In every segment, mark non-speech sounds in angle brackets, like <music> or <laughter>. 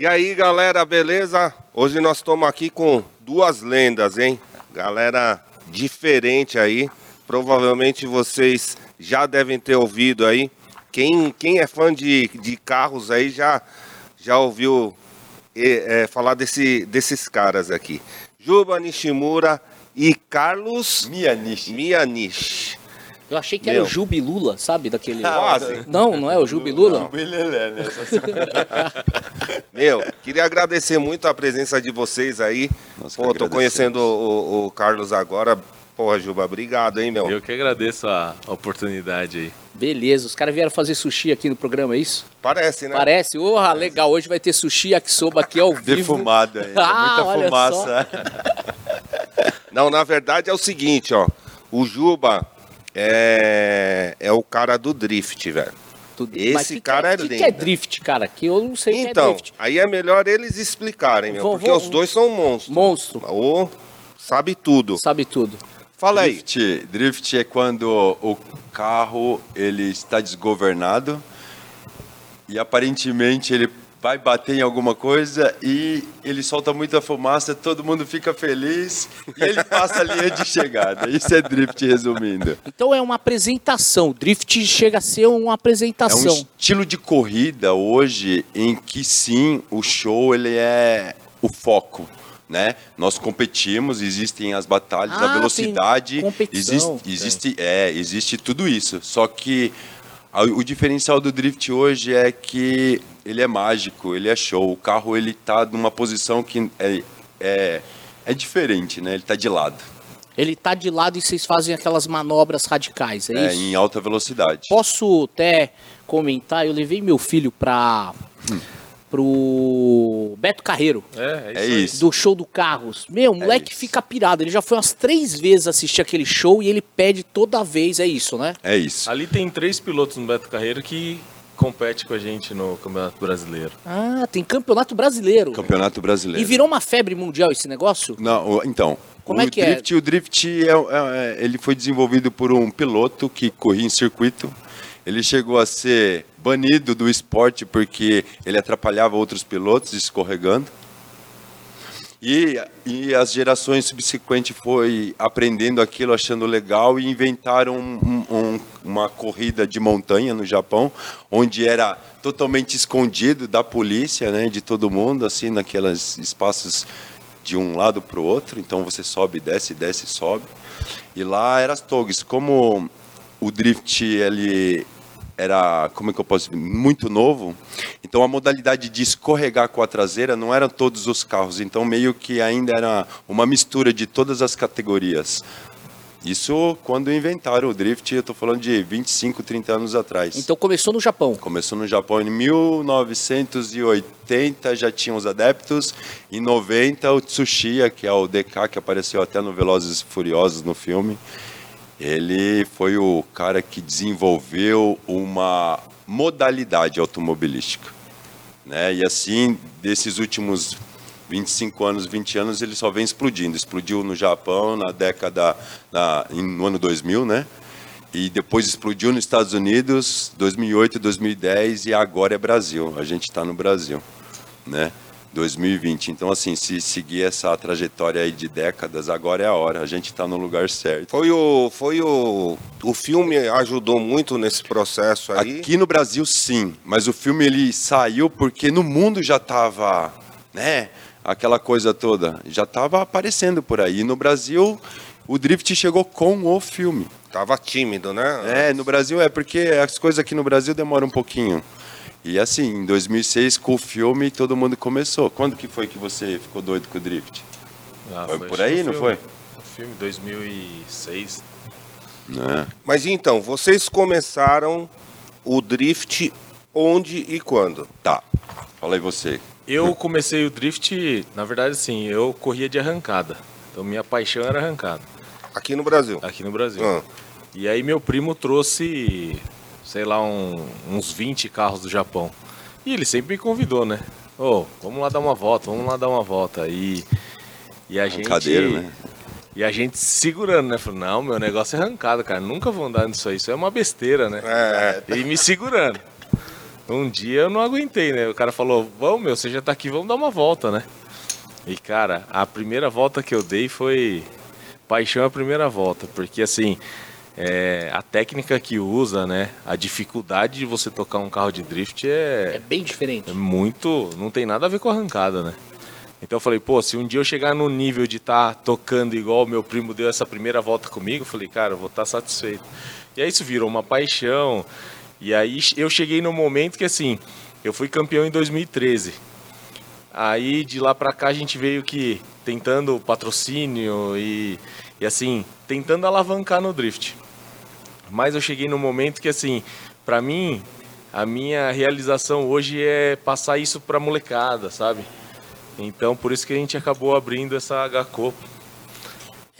E aí, galera, beleza? Hoje nós estamos aqui com duas lendas, hein? Galera diferente aí. Provavelmente vocês já devem ter ouvido aí. Quem, quem é fã de, de carros aí já, já ouviu é, é, falar desse, desses caras aqui. Juba Nishimura e Carlos Mianish. Mianish. Eu achei que era Meu. o Jubilula, sabe? Daquele. Quase. Não, não é o Jubilula? Jubilelé, né? <laughs> Meu, queria agradecer muito a presença de vocês aí. Que Pô, tô conhecendo o, o Carlos agora. Porra, Juba, obrigado, hein, meu? Eu que agradeço a oportunidade aí. Beleza, os caras vieram fazer sushi aqui no programa, é isso? Parece, né? Parece. Porra, legal. Hoje vai ter sushi yakisoba aqui ao vivo. Defumado ainda. <laughs> Ah, muita olha fumaça. <laughs> Não, na verdade é o seguinte, ó. O Juba é, é o cara do drift, velho. Esse Mas que cara que é que, que lenda. é drift, cara? Que eu não sei o que é Então, drift. aí é melhor eles explicarem, meu, Vou- porque vou- os dois são monstros. Monstro. Ô, sabe tudo. Sabe tudo. Fala aí. Drift, drift é quando o carro ele está desgovernado e aparentemente ele vai bater em alguma coisa e ele solta muita fumaça, todo mundo fica feliz e ele passa a linha de chegada. Isso é drift resumindo. Então é uma apresentação. Drift chega a ser uma É um apresentação. estilo de corrida hoje em que sim, o show ele é o foco. Né? Nós competimos, existem as batalhas, Ah, a velocidade, existe, existe, é, existe tudo isso. Só que o diferencial do drift hoje é que ele é mágico, ele é show. O carro ele tá numa posição que é, é, é diferente, né? Ele tá de lado, Ele tá de lado e vocês fazem aquelas manobras radicais, é, é, isso? em alta velocidade. Posso até comentar? Eu levei meu filho pra. pro Beto Carreiro. É, É isso. Do show do Carros. Meu, o moleque isso. fica pirado. Ele já foi umas três vezes assistir aquele show e ele pede toda vez, é isso, né? É isso. Ali tem três pilotos no Beto Carreiro que compete com a gente no Campeonato Brasileiro. Ah, tem campeonato brasileiro. Campeonato Brasileiro. E virou uma febre mundial esse negócio? Não, então. Como o é que é? drift, O drift é, é- é- ele foi desenvolvido por um piloto que corria em circuito. Ele chegou a ser banido do esporte porque ele atrapalhava outros pilotos escorregando. E, e as gerações subsequentes foi aprendendo aquilo, achando legal e inventaram um- um- uma corrida de montanha no Japão, onde era totalmente escondido da polícia, né, de todo mundo, assim, naqueles espaços de um lado para o outro. Então você sobe, desce, desce, sobe. E lá era as togs. Como o drift ele era, como é que eu posso dizer, muito novo. Então a modalidade de escorregar com a traseira não eram todos os carros. Então meio que ainda era uma mistura de todas as categorias. Isso quando inventaram o drift, eu estou falando de 25, 30 anos atrás. Então começou no Japão. Começou no Japão em 1980, já tinha os adeptos. Em 90, o Tsuchiya, que é o DK, que apareceu até no Velozes e Furiosos no filme, ele foi o cara que desenvolveu uma modalidade automobilística. Né? E assim, desses últimos 25 anos, 20 anos, ele só vem explodindo. Explodiu no Japão na década, na, no ano 2000, né? E depois explodiu nos Estados Unidos, 2008, 2010 e agora é Brasil. A gente está no Brasil, né? 2020. Então, assim, se seguir essa trajetória aí de décadas, agora é a hora. A gente está no lugar certo. Foi o. Foi o. O filme ajudou muito nesse processo aí. Aqui no Brasil, sim. Mas o filme ele saiu porque no mundo já estava, né? Aquela coisa toda já estava aparecendo por aí. E no Brasil, o drift chegou com o filme. Tava tímido, né? É, no Brasil é porque as coisas aqui no Brasil demoram um pouquinho. E assim, em 2006 com o filme todo mundo começou. Quando que foi que você ficou doido com o drift? Ah, Foi por acho que aí, não filme- foi? No filme 2006. Né? Mas então, vocês começaram o drift onde e quando? Tá. Fala aí você. Eu comecei o drift, na verdade, assim, eu corria de arrancada. Então minha paixão era arrancada, Aqui no Brasil. aqui no Brasil. Ah, E aí meu primo trouxe, sei lá, um- uns 20 carros do Japão. E ele sempre me convidou, né? Ô, vamos lá dar uma volta, vamos lá dar uma volta. E, e a gente. Arrancadeiro, né? E a gente se segurando, né? Falou, não, meu negócio é arrancada, cara. Nunca vou andar nisso aí. Isso é uma besteira, né? É. E me segurando. um dia eu não aguentei, né? O cara falou, vamos, meu, você já tá aqui, vamos dar uma volta, né? E, cara, a primeira volta que eu dei foi paixão a primeira volta, porque, assim, é, a técnica que usa, né? A dificuldade de você tocar um carro de drift É é, bem diferente. é muito... Não tem nada a ver com arrancada, né? Então eu falei, pô, se um dia eu chegar no nível de estar tocando igual meu primo deu essa primeira volta comigo, eu falei, cara, eu vou estar satisfeito. E aí isso virou uma paixão. E aí eu cheguei no momento que assim, eu fui campeão em 2013. Aí de lá pra cá a gente veio que tentando patrocínio e, e assim, tentando alavancar no drift. Mas eu cheguei no momento que assim, pra mim, a minha realização hoje é passar isso pra molecada, sabe? Então por isso que a gente acabou abrindo essa HCO.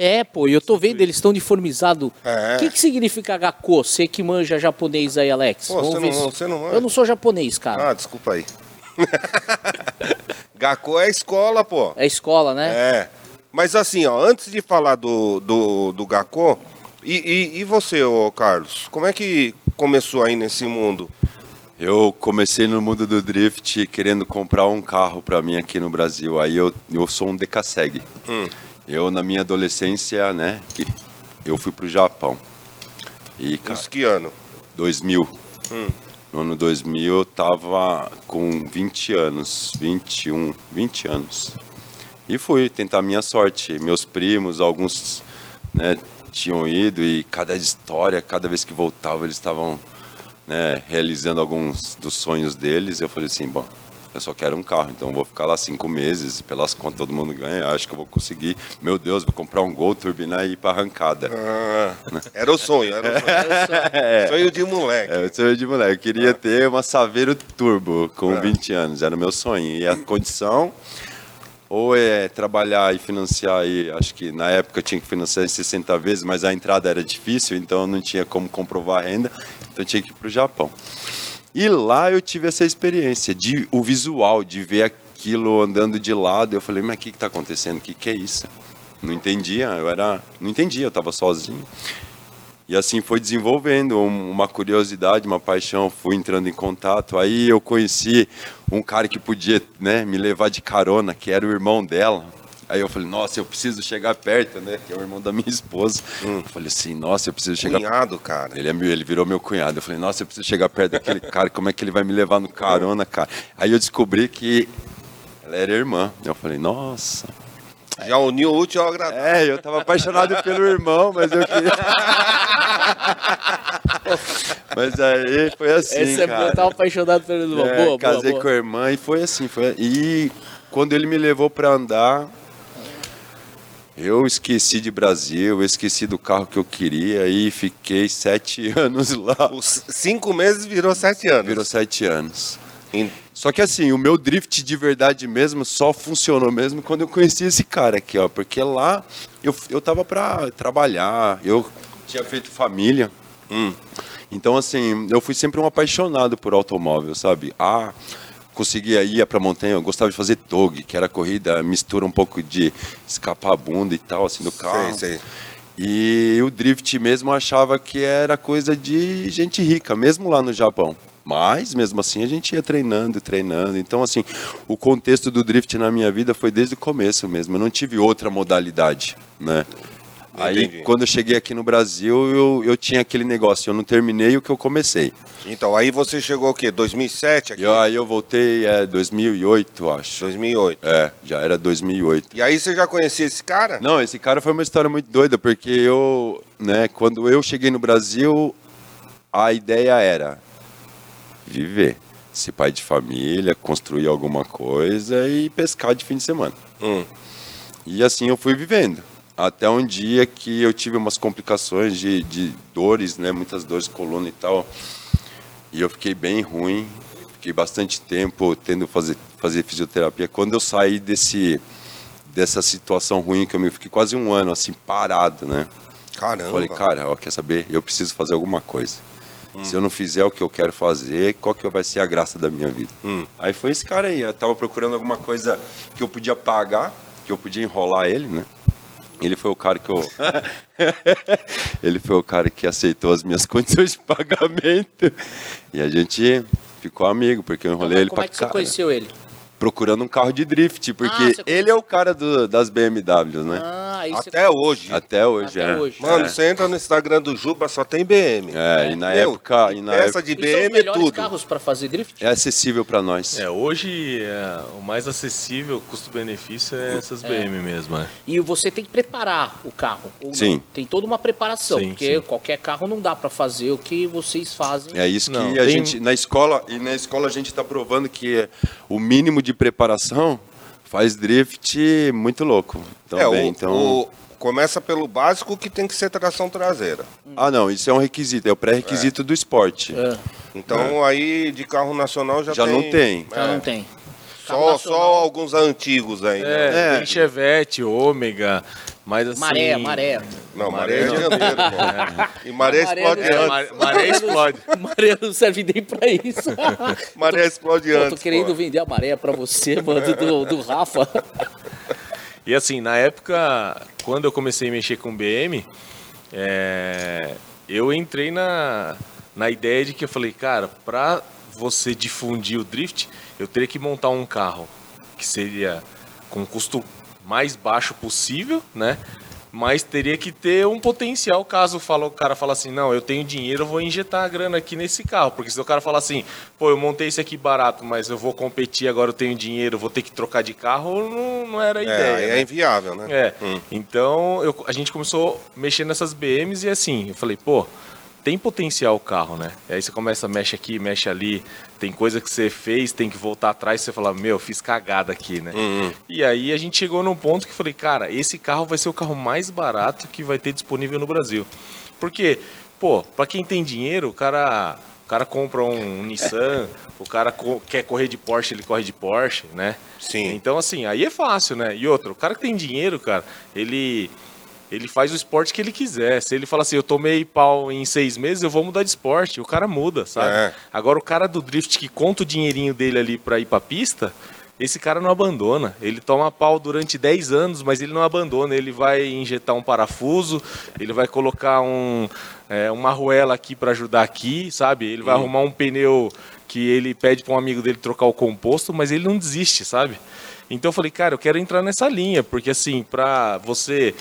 É, pô, eu tô vendo, eles estão uniformizados. É. O que, que significa Gakko? Você que manja japonês aí, Alex. Pô, Vamos você ver não- se- você não manja? Eu não sou japonês, cara. Ah, desculpa aí. <laughs> Gakko é escola, pô. É escola, né? É. Mas assim, ó, antes de falar do, do, do Gakko, e, e, e você, Carlos? Como é que começou aí nesse mundo? Eu comecei no mundo do drift querendo comprar um carro para mim aqui no Brasil. Aí eu, eu sou um Decaseg. Hum. Eu, na minha adolescência, né, eu fui pro Japão. E, cara, Isso que ano? 2000. Hum. No ano 2000 eu tava com 20 anos, 21, 20 anos. E fui tentar minha sorte. Meus primos, alguns, né, tinham ido e cada história, cada vez que voltava, eles estavam, né, realizando alguns dos sonhos deles. Eu falei assim, bom, eu só quero um carro, então vou ficar lá cinco meses, pelas contas todo mundo ganha, acho que eu vou conseguir. Meu Deus, vou comprar um Gol, turbinar e ir pra arrancada. Ah, era o sonho, era o sonho. <laughs> Sonho de moleque. É, eu sou de moleque. Eu queria ter uma Saveiro Turbo com É. 20 anos. Era o meu sonho. E a condição ou é trabalhar e financiar aí, acho que na época eu tinha que financiar em 60 vezes, mas a entrada era difícil, então não tinha como comprovar a renda, então eu tinha que ir para o Japão. E lá eu tive essa experiência de o visual, de ver aquilo andando de lado. Eu falei, mas o que está acontecendo? O que, que é isso? Não entendia, eu era, não entendia, eu estava sozinho. E assim foi desenvolvendo um- uma curiosidade, uma paixão, fui entrando em contato. Aí eu conheci um cara que podia né, me levar de carona, que era o irmão dela. Aí eu falei, nossa, eu preciso chegar perto, né? Que é o irmão da minha esposa. Eu falei assim, nossa, eu preciso chegar Cunhado, cara. ele, é meu, ele virou meu cunhado. Eu falei, nossa, eu preciso chegar perto daquele cara, como é que ele vai me levar no carona, cara? Aí eu descobri que ela era irmã. Eu falei, nossa. Já uniu o útil ao agradável. É, eu tava apaixonado pelo irmão, mas eu queria. <laughs> mas aí foi assim, Essa é boa, cara. eu tava apaixonado pelo irmão. É, boa, boa, casei boa. com a irmã e foi assim. Foi... E quando ele me levou pra andar, eu esqueci de Brasil, eu esqueci do carro que eu queria e fiquei sete <laughs> anos lá. Os cinco meses virou sete anos. Virou sete anos. Em- Só que assim, o meu drift de verdade mesmo só funcionou mesmo quando eu conheci esse cara aqui, ó. Porque lá eu, eu tava pra trabalhar, eu tinha feito família. Hum. Então, assim, eu fui sempre um apaixonado por automóvel, sabe? Ah, conseguia ir pra montanha, eu gostava de fazer tog, que era corrida, mistura um pouco de escapar a bunda e tal, assim, do carro. Sei, sei. E o drift mesmo eu achava que era coisa de gente rica, mesmo lá no Japão. Mas, mesmo assim, a gente ia treinando, treinando. Então, assim, o contexto do drift na minha vida foi desde o começo mesmo. Eu não tive outra modalidade, né? Aí, Entendi. quando eu cheguei aqui no Brasil, eu, eu tinha aquele negócio. Eu não terminei o que eu comecei. Então, aí você chegou o quê? 2007 aqui? E aí eu voltei, é, 2008, acho. 2008. É, já era 2008. E aí você já conhecia esse cara? Não, esse cara foi uma história muito doida, porque eu, né, quando eu cheguei no Brasil, a ideia era viver, ser pai de família, construir alguma coisa e pescar de fim de semana. Hum. E assim eu fui vivendo. Até um dia que eu tive umas complicações de, de dores, né, muitas dores de coluna e tal. E eu fiquei bem ruim, fiquei bastante tempo tendo fazer fazer fisioterapia. Quando eu saí desse dessa situação ruim que eu me fiquei quase um ano assim parado, né? Caramba. Falei, cara, ó, quer saber? Eu preciso fazer alguma coisa. Hum. Se eu não fizer o que eu quero fazer, qual que vai ser a graça da minha vida? Hum. Aí foi esse cara aí. Eu tava procurando alguma coisa que eu podia pagar, que eu podia enrolar ele, né? Ele foi o cara que eu. <laughs> ele foi o cara que aceitou as minhas <laughs> condições de pagamento. E a gente Ficou amigo, porque eu enrolei ele Como pra é que você cara. conheceu ele? Procurando um carro de drift, porque você ele é o cara do- das BMWs, né? Ah, você... Até hoje. Até hoje, Até é. hoje. Mano, é. você entra no Instagram do Juba, só tem BM. É, e na Meu, época, e na Essa época de E BM é tudo. carros pra fazer drift? é acessível pra nós. É, hoje é, o mais acessível, custo-benefício, é essas BM mesmo. É. E você tem que preparar o carro. ou não? Sim. Tem toda uma preparação, Sim, porque sim. qualquer carro não dá pra fazer o que vocês fazem. É isso que Não, a tem- gente na escola e na escola a gente está provando que é o mínimo de preparação faz drift muito louco. É, Também, o, então. o- começa pelo básico que tem que ser tração traseira. Ah, não, isso é um requisito, é o pré-requisito do esporte. É, Então aí de carro nacional já, Já tem. não tem. já É, não tem. Só, só alguns antigos aí. né? É, É. tem Chevette, Ômega, mas assim... Maré, maré. Não, maré é Maré- dianteiro, pô. E maré Maré explode É, antes. maré, maré explode. Maré não serve nem pra isso. <laughs> Maré explode Eu antes. tô querendo pô. vender a maré pra você, mano, do, do Rafa. E assim, na época, quando eu comecei a mexer com BM, é, eu entrei na, na ideia de que eu falei, cara, pra você difundir o drift, eu teria que montar um carro que seria com custo mais baixo possível, né? Mas teria que ter um potencial caso o cara fala assim, não, eu tenho dinheiro, eu vou injetar a grana aqui nesse carro. Porque se o cara falar assim, pô, eu montei esse aqui barato, mas eu vou competir, agora eu tenho dinheiro, vou ter que trocar de carro, não, não era a É, ideia. é né? inviável, né? É. Hum. Então eu- a gente começou a mexer nessas BMs e assim, eu falei, pô, tem potencial o carro, né? E aí você começa, mexe aqui, mexe ali, tem coisa que você fez, tem que voltar atrás, você fala, meu, fiz cagada aqui, né? Hum, E aí a gente chegou num ponto que falei, cara, esse carro vai ser o carro mais barato que vai ter disponível no Brasil. Porque, pô, pra quem tem dinheiro, o cara, o cara compra um <laughs> Nissan, o cara co- quer correr de Porsche, ele corre de Porsche, né? Sim. Então, assim, aí é fácil, né? E outro, o cara que tem dinheiro, cara, ele. Ele faz o esporte que ele quiser. Se ele fala assim, eu tomei pau em seis meses, eu vou mudar de esporte. O cara muda, sabe? É. Agora, o cara do drift que conta o dinheirinho dele ali pra ir pra pista, esse cara não abandona. Ele toma pau durante 10 anos, mas ele não abandona. Ele vai injetar um parafuso, ele vai colocar um, é, uma arruela aqui pra ajudar aqui, sabe? Ele vai arrumar um pneu que ele pede pra um amigo dele trocar o composto, mas ele não desiste, sabe? Então eu falei, cara, eu quero entrar nessa linha, porque assim, pra você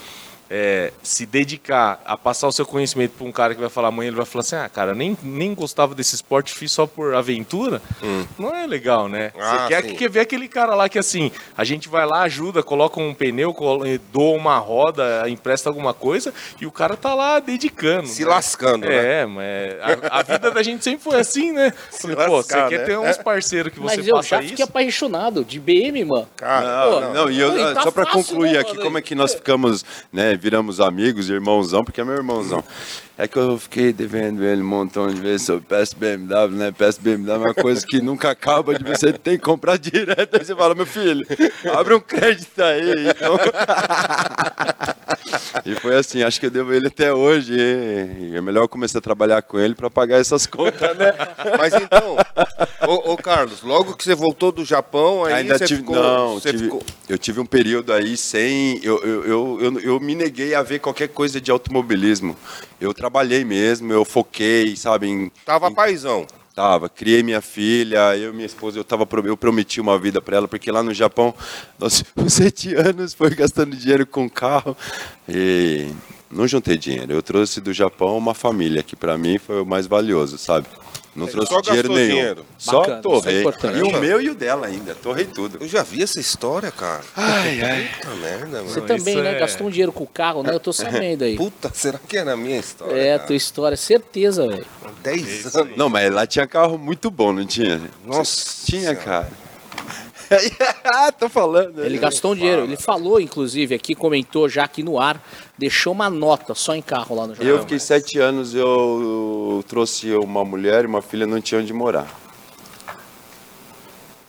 é, se dedicar a passar o seu conhecimento para um cara que vai falar amanhã, ele vai falar assim, ah, cara, nem, nem gostava desse esporte, fiz só por aventura, não é legal, né? Hum. Ah, Você quer, sim. quer ver aquele cara lá que assim, a gente vai lá, ajuda, coloca um pneu, colo- doa uma roda, empresta alguma coisa, e o cara tá lá dedicando. Se né? lascando, né? É, mas a, a vida da gente sempre foi assim, né? <laughs> Falei, Pô, você lascar, quer né? ter uns parceiros que você Mas eu passa já isso? fiquei apaixonado de BM, mano. Cara, Pô, Não, não, e eu, Pô, e tá só para fácil, concluir né, aqui, mano? como é que nós ficamos, né, viramos amigos, irmãozão, porque é meu irmãozão. É que eu fiquei devendo ele um montão de vezes sobre peça BMW, né? Peça BMW é uma coisa que nunca acaba de você tem que comprar direto. Aí você fala, meu filho, abre um crédito aí. Então... <laughs> e foi assim, acho que eu devo ele até hoje. E é melhor eu começar a trabalhar com ele para pagar essas contas, né? Mas então, ô, ô, Carlos, logo que você voltou do Japão, aí Ainda você tive. ficou. não, você tive- ficou- eu tive um período aí sem. Eu, eu, eu, eu, eu me neguei a ver qualquer coisa de automobilismo. Eu trabalhei mesmo, eu foquei, sabe, em. Tava em- paizão. Tava, criei minha filha, eu e minha esposa, eu, tava, eu prometi uma vida para ela, porque lá no Japão, <laughs> nós com sete anos foi gastando dinheiro com carro e não juntei dinheiro. Eu trouxe do Japão uma família, que para mim foi o mais valioso, sabe? Não trouxe Só dinheiro nenhum. dinheiro. Só Bacana, isso é e o meu e o dela ainda, torrei tudo. Eu já vi essa história, cara. Ai, ai. Puta merda, Você mano. também, isso né? é- Gastou um dinheiro com o carro, né? Eu tô sabendo aí. Puta, será que era a minha história? É, cara? tua história, certeza, velho. 10 anos. Não, mas lá tinha carro muito bom, não tinha? Nossa Tinha, cara. <laughs> Tô falando. Ele gastou um dinheiro. Ele falou, inclusive, aqui, comentou já aqui no ar, deixou uma nota só em carro lá no Japão. Eu fiquei sete anos, eu trouxe uma mulher e uma filha, não tinha onde morar.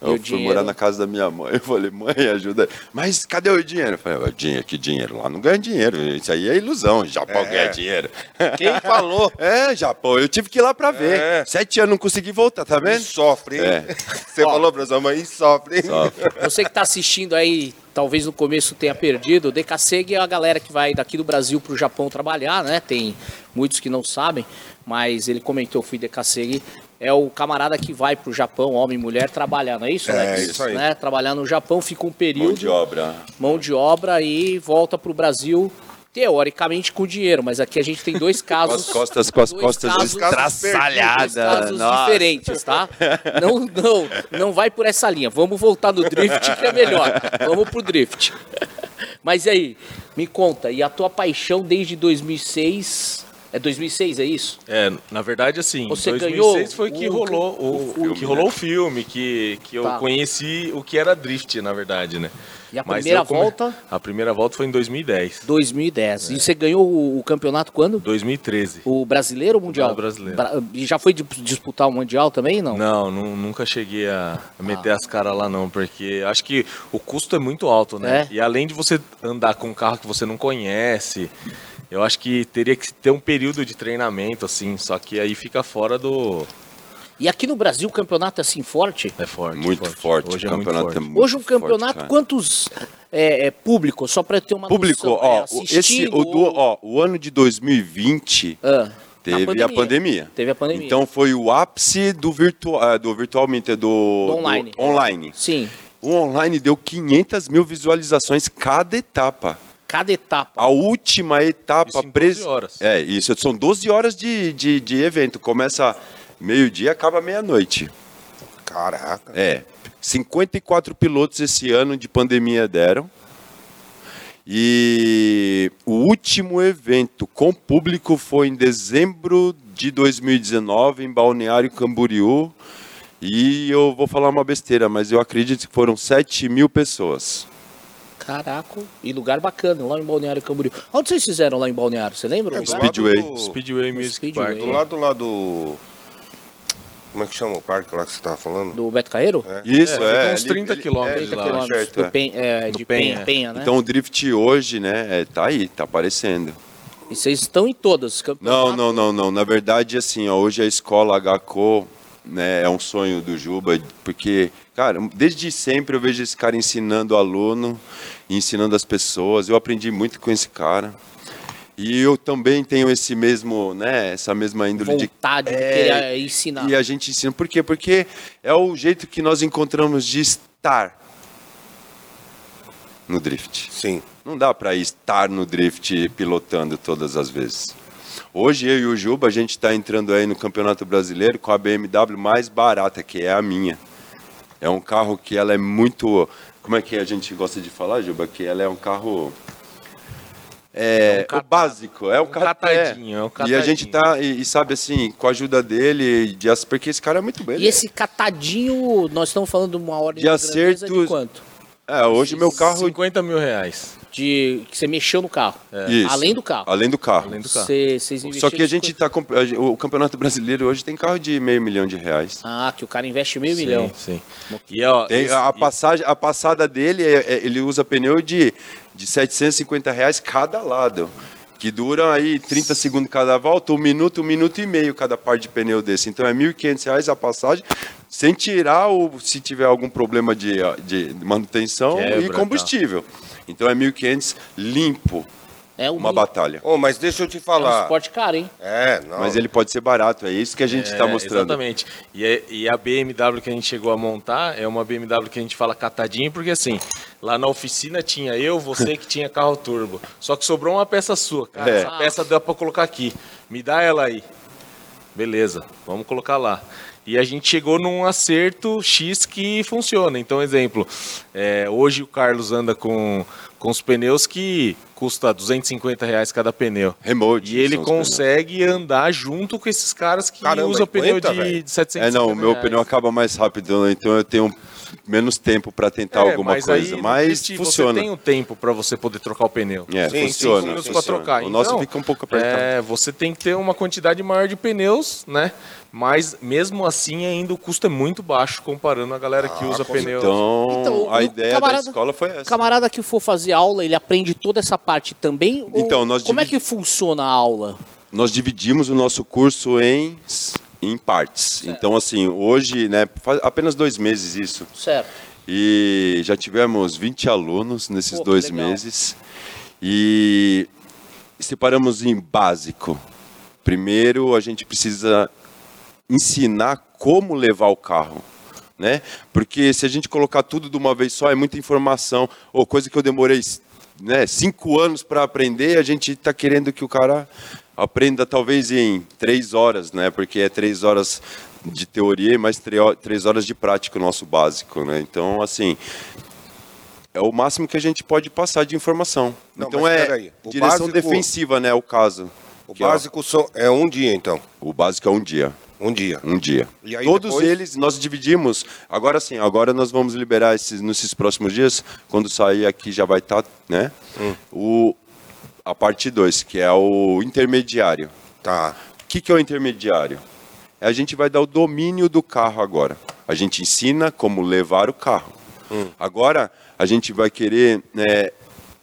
E Eu fui dinheiro? morar na casa da minha mãe. Eu falei, mãe, ajuda. aí. Mas cadê o dinheiro? Eu falei, "Ó, dinheiro, que dinheiro? Lá não ganha dinheiro. Isso aí é ilusão. Japão É. ganha dinheiro. Quem falou? <laughs> É, Japão, eu tive que ir lá pra ver. É. Sete anos não consegui voltar, tá E vendo? sofre, hein? É. <laughs> Você falou pra sua mãe, e sofre, hein? Sofre. <laughs> Você que tá assistindo aí, talvez no começo tenha perdido, o Decaseg é a galera que vai daqui do Brasil pro Japão trabalhar, né? Tem muitos que não sabem, mas ele comentou, fui Decaseg é o camarada que vai pro Japão, homem e mulher, trabalhar, não é isso, É, Alex? isso aí. Né? Trabalhar no Japão, fica um período Mão de obra. mão de obra e volta pro Brasil, teoricamente com dinheiro, mas aqui a gente tem dois <laughs> Com as casos. costas, com as costas casos- casos estraçalhadas. dois casos Nossa. diferentes, tá? Não, não, não vai por essa linha. Vamos voltar no drift que é melhor. Vamos pro drift. <laughs> Mas e aí, me conta, e a tua paixão desde 2006? É 2006, é isso? É, na verdade, assim, Você 2006 ganhou foi que o- rolou o, o filme, que rolou o filme, que, que eu Tá. conheci o que era drift, na verdade, né? E a Mas primeira eu come- volta? A primeira volta foi em 2010. 2010. E você ganhou o, campeonato quando? 2013. O brasileiro ou o mundial? O brasileiro. Bra- E já foi di- disputar o mundial também, não? Não, nu- nunca cheguei a a meter Ah. as caras lá não, porque acho que o custo é muito alto, né? É? E além de você andar com um carro que você não conhece, eu acho que teria que ter um período de treinamento, assim, só que aí fica fora do... E aqui no Brasil o campeonato é assim forte? É forte. Muito forte. Hoje o é muito campeonato forte. é muito Hoje um forte, campeonato, cara. quantos é, é, público? Só para ter uma Público, noção, ó, é, o- esse, o, do, ó, o ano de 2020 Ah, teve a pandemia. Teve a pandemia. Então foi o ápice do virtual, do virtualmente do, Do online. do online. Sim, O online deu 500 mil visualizações cada etapa. Cada etapa. A última etapa Isso em 12 pres- horas. É, isso são 12 horas de, de, de evento. Começa meio-dia, acaba meia-noite. Caraca. É. 54 pilotos esse ano de pandemia deram. E o último evento com público foi em dezembro de 2019, em Balneário Camboriú. E eu vou falar uma besteira, mas eu acredito que foram 7 mil pessoas. Caraca, e lugar bacana, lá em Balneário Camboriú. Onde vocês fizeram lá em Balneário? Você lembra? É? Speedway. do- Speedway No Music Speedway. Park. Do lado lá do. Como é que chama o parque lá que você tava falando? Do Beto Carreiro? É. Isso, É, é. uns ali- 30 ele- quilômetros é, 30 lá, quilômetros certo, do é. Pen- é, de Penha, Penha. Penha, né? Então o drift hoje, né, é, tá aí, tá aparecendo. E vocês estão em todas. Não, campeonato. não, não, não. Na verdade, assim, ó, hoje a escola HCO né, é um sonho do Juba, porque, cara, desde sempre eu vejo esse cara ensinando o aluno, ensinando as pessoas. Eu aprendi muito com esse cara. E eu também tenho esse mesmo, né, essa mesma índole de Vontade de É, querer ensinar. e a gente ensina. Por quê? Porque é o jeito que nós encontramos de estar no drift. Sim. Não dá para estar no drift pilotando todas as vezes. Hoje eu e o Juba, a gente está entrando aí no Campeonato Brasileiro com a BMW mais barata, que é a minha. É um carro que ela é muito... Como é que a gente gosta de falar, Juba? Que ela é um carro... É, É um cata- o básico, é o um ca- catadinho, é um E a gente catadinho. tá, e, e sabe assim, com a ajuda dele, de, porque esse cara é muito bem. E esse catadinho, nós estamos falando de uma ordem De de, grandeza de acertos- quanto? É, hoje meu carro... 50 mil reais. De que você mexeu no carro. Isso. Além do carro. Além do carro. Além do carro. Vocês Só que a gente tá. gen- O Campeonato Brasileiro hoje tem carro de meio milhão de reais. Ah, que o cara investe meio Sim, milhão. Sim. E, ó, Tem esse- a, passagem, a passada dele, é- é- ele usa pneu de, de 750 reais cada lado. Que dura aí 30 segundos cada volta, um minuto, um minuto e meio cada par de pneu desse. Então é 1.500 reais a passagem, sem tirar o se tiver algum problema de, de manutenção Quebra, e tá. Então é 1.500 limpo, É uma batalha. Ô, mas deixa eu te É um falar. esporte caro, hein? É, não. Mas ele pode ser barato, é isso que a gente está É, mostrando. Exatamente. E, é- e a BMW que a gente chegou a montar é uma BMW que a gente fala catadinha, porque assim, lá na oficina tinha eu, você que tinha carro turbo. Só que sobrou uma peça sua. Cara, É. essa peça dá pra colocar aqui. Me dá ela aí. Beleza, vamos colocar lá. E a gente chegou num acerto X que funciona. Então, exemplo, é, hoje o Carlos anda com, com os pneus que custa 250 reais cada pneu. Remote. E ele consegue andar junto com esses caras que Caramba, usam pneu de, velho. de 750 É, não, o meu reais. pneu acaba mais rápido, né? então eu tenho menos tempo para tentar É, alguma mas coisa. aí, mas existe- funciona. Você tem o tempo para você poder trocar o pneu. É, tem sim, funciona. minutos para funciona. trocar. O nosso Então, fica um pouco apertado. É, você tem que ter uma quantidade maior de pneus, né? Mas mesmo assim, ainda o custo é muito baixo comparando a galera que usa com pneu. Então, Então, a o ideia camarada- da escola foi essa. O camarada que for fazer aula, ele aprende toda essa parte também? Ou Então, nós Como é que funciona a aula? Nós dividimos o nosso curso em, em partes. Então, assim, hoje, né, faz apenas dois meses isso. Certo. E já tivemos 20 alunos nesses Pô, dois legal. meses. E separamos em básico. Primeiro, a gente precisa ensinar como levar o carro. Né? Porque se a gente colocar tudo de uma vez só, é muita informação, ou coisa que eu demorei né, cinco anos para aprender, a gente está querendo que o cara aprenda talvez em três horas, né? Porque é três horas de teoria e mais três horas de prática, o nosso básico, né? Então, assim, é o máximo que a gente pode passar de informação. Não, então é direção básico- defensiva, né? O caso. O ó, básico é um dia, então. o básico é um dia. Um dia. Um dia. E aí Todos depois? eles nós dividimos. Agora sim, agora nós vamos liberar esses nesses próximos dias. Quando sair aqui já vai estar, né? Hum. O a parte 2, que é o intermediário. Tá. O que, que é o intermediário? A gente vai dar o domínio do carro agora. A gente ensina como levar o carro. Agora, a gente vai querer né,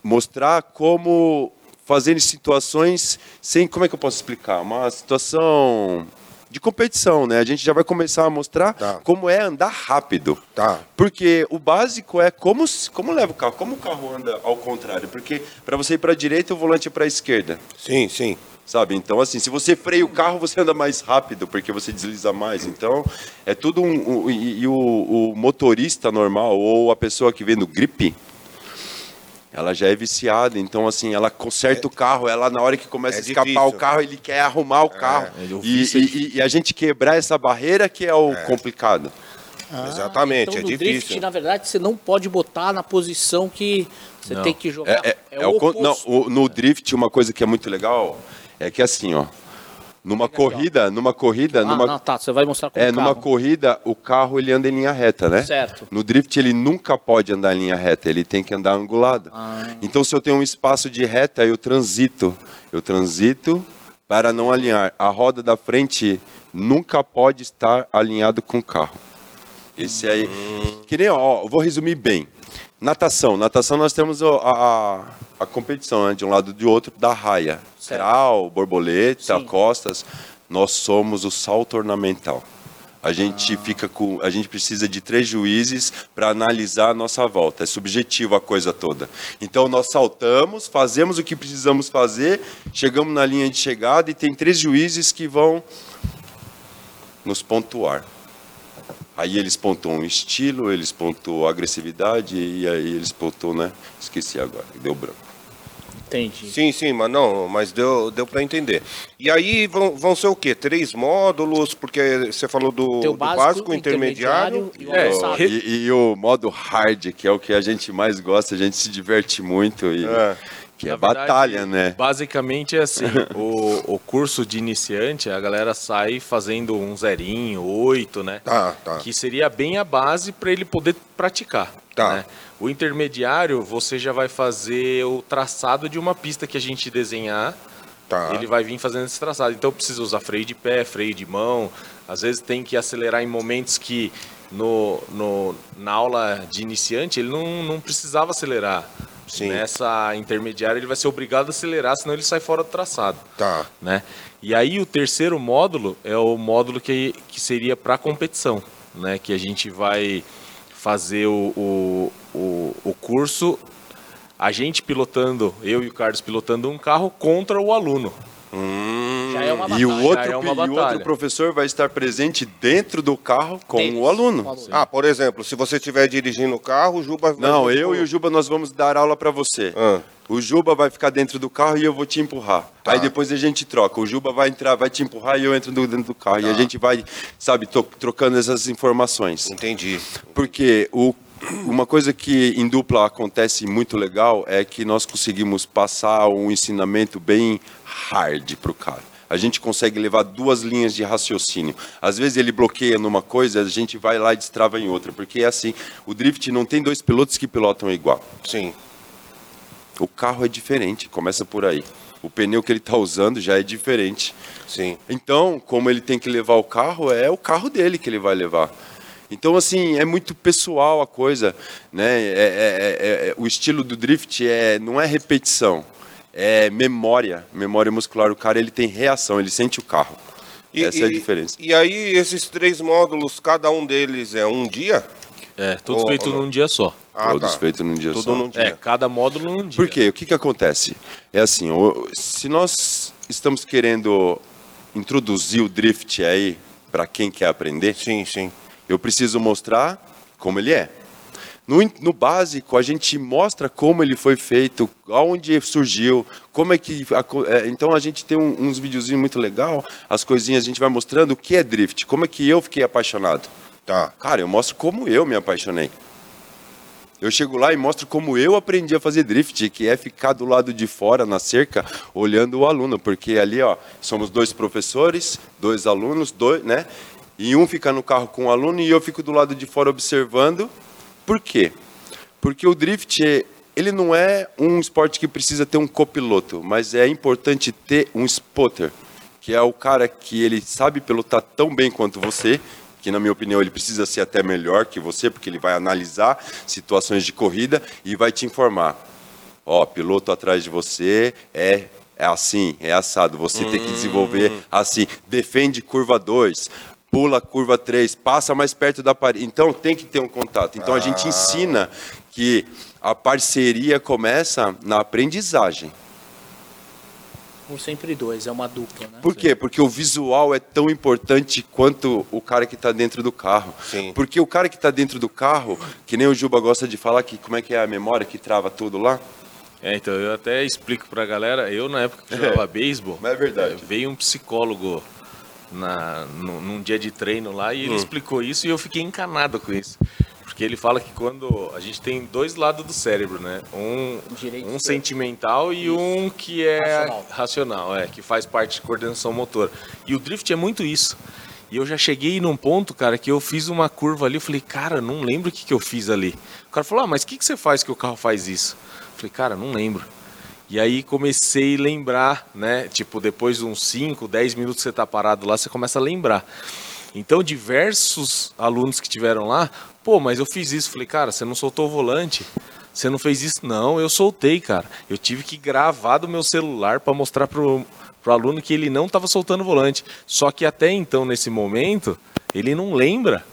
mostrar como fazer situações sem. Como é que eu posso explicar? Uma situação de competição, né? A gente já vai começar a mostrar Tá. como é andar rápido. Tá. Porque o básico é como, como leva o carro, como o carro anda ao contrário. Porque para você ir para a direita, o volante é para a esquerda Sim, sim. sabe? Então, assim, se você freia o carro, você anda mais rápido, porque você desliza mais. Então, é tudo um... um- e e o, o motorista normal, ou a pessoa que vem no grip, ela já é viciada. Então, assim, ela conserta o carro, ela, na hora que começa é a escapar difícil. o carro, ele quer arrumar o carro. É, o E, é e- e a gente quebrar essa barreira que é o complicado. Exatamente, então, é no difícil. drift, na verdade, você não pode botar na posição que você Não. tem que jogar. É, é- é o con- não, o- no drift, uma coisa que é muito legal é que, assim, ó, numa corrida, numa corrida, Ah, numa, não, tá, você vai mostrar com É, o numa carro. corrida, o carro ele anda em linha reta, né? Certo. No drift ele nunca pode andar em linha reta, ele tem que andar angulado. Ah. Então se eu tenho um espaço de reta, eu transito. Eu transito para não alinhar. A roda da frente nunca pode estar alinhado com o carro. Esse aí. Que nem, ó, vou resumir bem. Natação. Natação nós temos a, a, a competição, né? De um lado e de outro, da raia. Certo. Crawl, borboleta, Sim. costas. Nós somos o salto ornamental. A gente fica com, a gente precisa de três juízes para analisar a nossa volta. É subjetivo a coisa toda. Então nós saltamos, fazemos o que precisamos fazer, chegamos na linha de chegada e tem três juízes que vão nos pontuar. Aí eles pontuam estilo, eles pontuam agressividade e aí eles pontuam, né? Esqueci agora, deu branco. Entendi. Sim, sim, mas não, mas deu, deu para entender. E aí vão, vão ser o quê? Três módulos, porque você falou do, do básico, básico, intermediário. intermediário e o É. E, e o modo hard, que é o que a gente mais gosta, a gente se diverte muito e É. que é Na verdade, batalha, né? Basicamente é assim, <laughs> o, o curso de iniciante, a galera sai fazendo um zerinho, oito, né? Tá, tá. Que seria bem a base para ele poder praticar. Tá. né? O intermediário, você já vai fazer o traçado de uma pista que a gente desenhar. Tá. Ele vai vir fazendo esse traçado. Então precisa usar freio de pé, freio de mão. Às vezes tem que acelerar em momentos que no, no, na aula de iniciante ele não, não precisava acelerar. Sim. Nessa intermediária ele vai ser obrigado a acelerar, senão ele sai fora do traçado. Tá. Né? E aí o terceiro módulo é o módulo que, que seria para competição, né? Que a gente vai fazer o, o, o, o curso, a gente pilotando, eu e o Carlos pilotando um carro contra o aluno. Já é uma E o, outro, é uma e o outro professor vai estar presente dentro do carro com Deles. o aluno. Com aluno. Ah, por exemplo, se você estiver dirigindo o carro, o Juba vai. Não, eu e o Juba nós vamos dar aula para você. Ah. O Juba vai ficar dentro do carro e eu vou te empurrar. Tá. Aí depois a gente troca. O Juba vai entrar, vai te empurrar e eu entro dentro do carro. Tá. E a gente vai, sabe, trocando essas informações. Entendi. Porque o, uma coisa que em dupla acontece muito legal é que nós conseguimos passar um ensinamento bem hard para o cara. A gente consegue levar duas linhas de raciocínio. Às vezes ele bloqueia numa coisa, a gente vai lá e destrava em outra. Porque é assim, o drift não tem dois pilotos que pilotam igual. Sim. O carro é diferente, começa por aí. O pneu que ele está usando já é diferente. Sim. Então, como ele tem que levar o carro, é o carro dele que ele vai levar. Então, assim, é muito pessoal a coisa, né? É- é- é- é- o estilo do drift é, não é repetição, é memória, memória muscular. O cara ele tem reação, ele sente o carro. Essa é a diferença. E aí, esses três módulos, cada um deles é um dia? É, tudo Ô, feito ô, num dia só. Ah, Todos tá. feitos num dia Tudo só. num dia. É, cada módulo num dia. Por quê? O que, que acontece? É assim, se nós estamos querendo introduzir o drift aí para quem quer aprender, Sim, sim. eu preciso mostrar como ele é. No, no básico, a gente mostra como ele foi feito, aonde surgiu, como é que. aco- é, então a gente tem um- uns videozinhos muito legal, as coisinhas a gente vai mostrando o que é drift, como é que eu fiquei apaixonado. Tá. Cara, eu mostro como eu me apaixonei. Eu chego lá e mostro como eu aprendi a fazer drift, que é ficar do lado de fora na cerca, olhando o aluno, porque ali, ó, somos dois professores, dois alunos, dois, né? E um fica no carro com o aluno e eu fico do lado de fora observando. Por quê? Porque o drift, é- ele não é um esporte que precisa ter um copiloto, mas é importante ter um spotter, que é o cara que ele sabe pilotar tão bem quanto você, que na minha opinião ele precisa ser até melhor que você, porque ele vai analisar situações de corrida e vai te informar. Ó, piloto atrás de você é é assim, é assado, você tem que desenvolver assim, defende curva 2, pula curva 3, passa mais perto da parede. Então tem que ter um contato. Então a gente ensina que a parceria começa na aprendizagem. Um sempre dois, é uma dupla, né? Por quê? Porque o visual é tão importante quanto o cara que está dentro do carro. Sim. Porque o cara que está dentro do carro, que nem o Juba gosta de falar, que como é que é a memória que trava tudo lá? É, então eu até explico pra galera, eu na época que jogava <laughs> beisebol, Mas é verdade. eh, veio um psicólogo na, no- num dia de treino lá e ele Hum. explicou isso e eu fiquei encanado com isso. Porque ele fala que quando a gente tem dois lados do cérebro, né? Um, um sentimental e um que é Racional. racional, é, que faz parte de coordenação motora. E o drift é muito isso. E eu já cheguei num ponto, cara, que eu fiz uma curva ali, eu falei, cara, não lembro o que, que eu fiz ali. O cara falou, ah, mas o que, que você faz que o carro faz isso? Eu falei, cara, não lembro. E aí comecei a lembrar, né? Tipo, depois de uns 5, 10 minutos que você tá parado lá, você começa a lembrar. Então, diversos alunos que tiveram lá, pô, mas eu fiz isso. Falei, cara, você não soltou o volante? Você não fez isso? Não, eu soltei, cara. Eu tive que gravar do meu celular para mostrar pro, pro aluno que ele não estava soltando o volante. Só que até então, nesse momento, ele não lembra.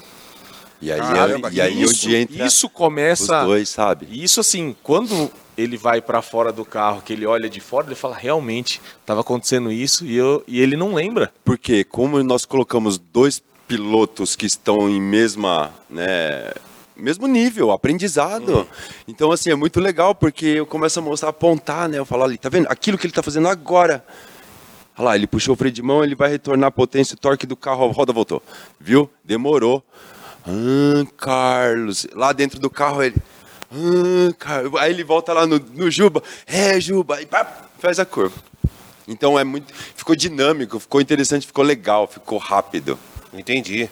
E aí, Caramba, e aí isso, onde entra isso os começa. dois, sabe? E Isso assim, quando ele vai para fora do carro, que ele olha de fora, ele fala, realmente, estava acontecendo isso e, eu, e ele não lembra. Porque como nós colocamos dois pilotos que estão em mesma, né, mesmo nível, aprendizado. Então assim, é muito legal porque eu começo a mostrar, apontar, né? Eu falo ali, tá vendo? Aquilo que ele tá fazendo agora. Olha lá, ele puxou o freio de mão, ele vai retornar a potência, o torque do carro, a roda voltou. Viu? Demorou. Ah, Carlos. Lá dentro do carro ele. Ah, Carlos. Aí ele volta lá no, no Juba. É, Juba. E pá, faz a curva. Então é muito. Ficou dinâmico, ficou interessante, ficou legal, ficou rápido. Entendi.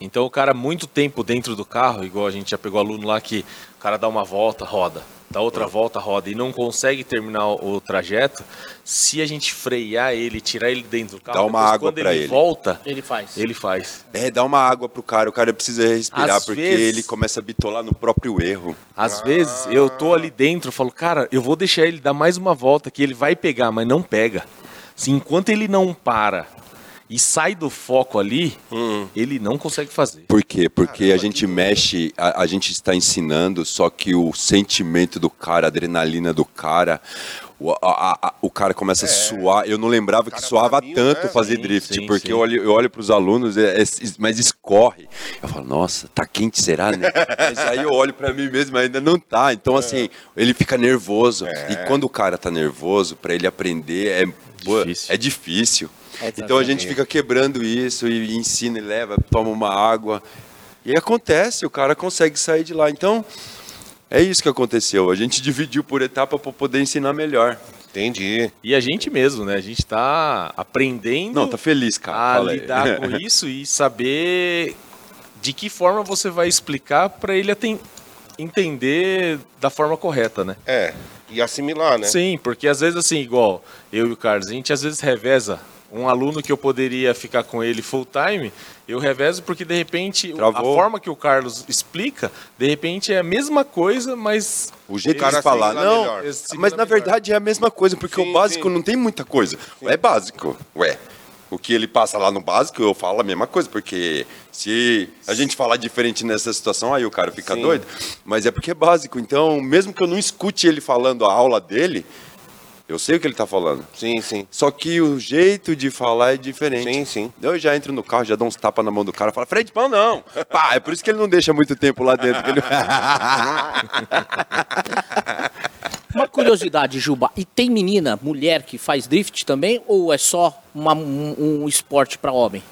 Então o cara muito tempo dentro do carro, igual a gente já pegou aluno lá que o cara dá uma volta, roda, dá outra volta, roda e não consegue terminar o, trajeto, se a gente frear ele, tirar ele dentro do carro, Dá uma depois, água quando pra ele, ele. volta, Ele faz. ele faz. É, dá uma água pro cara, o cara precisa respirar, Às porque vezes- ele começa a bitolar no próprio erro. Às vezes eu tô ali dentro, eu falo, cara, eu vou deixar ele dar mais uma volta que ele vai pegar, mas não pega. Se enquanto ele não para e sai do foco ali, ele não consegue fazer. Por quê? Porque a gente mexe, a, a gente está ensinando, só que o sentimento do cara, a adrenalina do cara, o, a- a- a- o cara começa a suar. Eu não lembrava que suava bravinho, tanto né? fazer Sim, drift, sim, porque sim. eu olho, eu olho para os alunos, é, é- mas escorre. Eu falo, nossa, tá quente, será, né? <laughs> mas aí eu olho para mim mesmo, ainda não tá. Então, assim, ele fica nervoso. E quando o cara tá nervoso, para ele aprender, é pô, Difícil. é difícil. Então a gente fica quebrando isso e ensina e leva, toma uma água. E acontece, o cara consegue sair de lá. Então, é isso que aconteceu. A gente dividiu por etapa para poder ensinar melhor. Entendi. E a gente mesmo, né? A gente tá aprendendo Não, tá feliz, cara. a Fala aí. lidar com <laughs> isso e saber de que forma você vai explicar para ele aten- entender da forma correta, né? É. E assimilar, né? Sim, porque às vezes assim, igual eu e o Carlos, a gente às vezes reveza um aluno que eu poderia ficar com ele full time, eu revezo porque de repente Travou. a forma que o Carlos explica, de repente é a mesma coisa, mas O jeito O cara de falar, assimila não, melhor. mas na verdade é a mesma coisa, porque Sim, o básico sim. não tem muita coisa. É básico, ué. O que ele passa lá no básico, eu falo a mesma coisa, porque se a gente falar diferente nessa situação, aí o cara fica Sim. doido. Mas é porque é básico. Então, mesmo que eu não escute ele falando a aula dele, Eu sei o que ele tá falando. Sim, sim. Só que o jeito de falar é diferente. Sim, sim. Eu já entro no carro, já dou uns tapas na mão do cara, falo, freio de mão não. <laughs> Pá, é por isso que ele não deixa muito tempo lá dentro. ele- <laughs> Uma curiosidade, Juba. E tem menina, mulher que faz drift também? Ou é só uma- um, um esporte pra homem?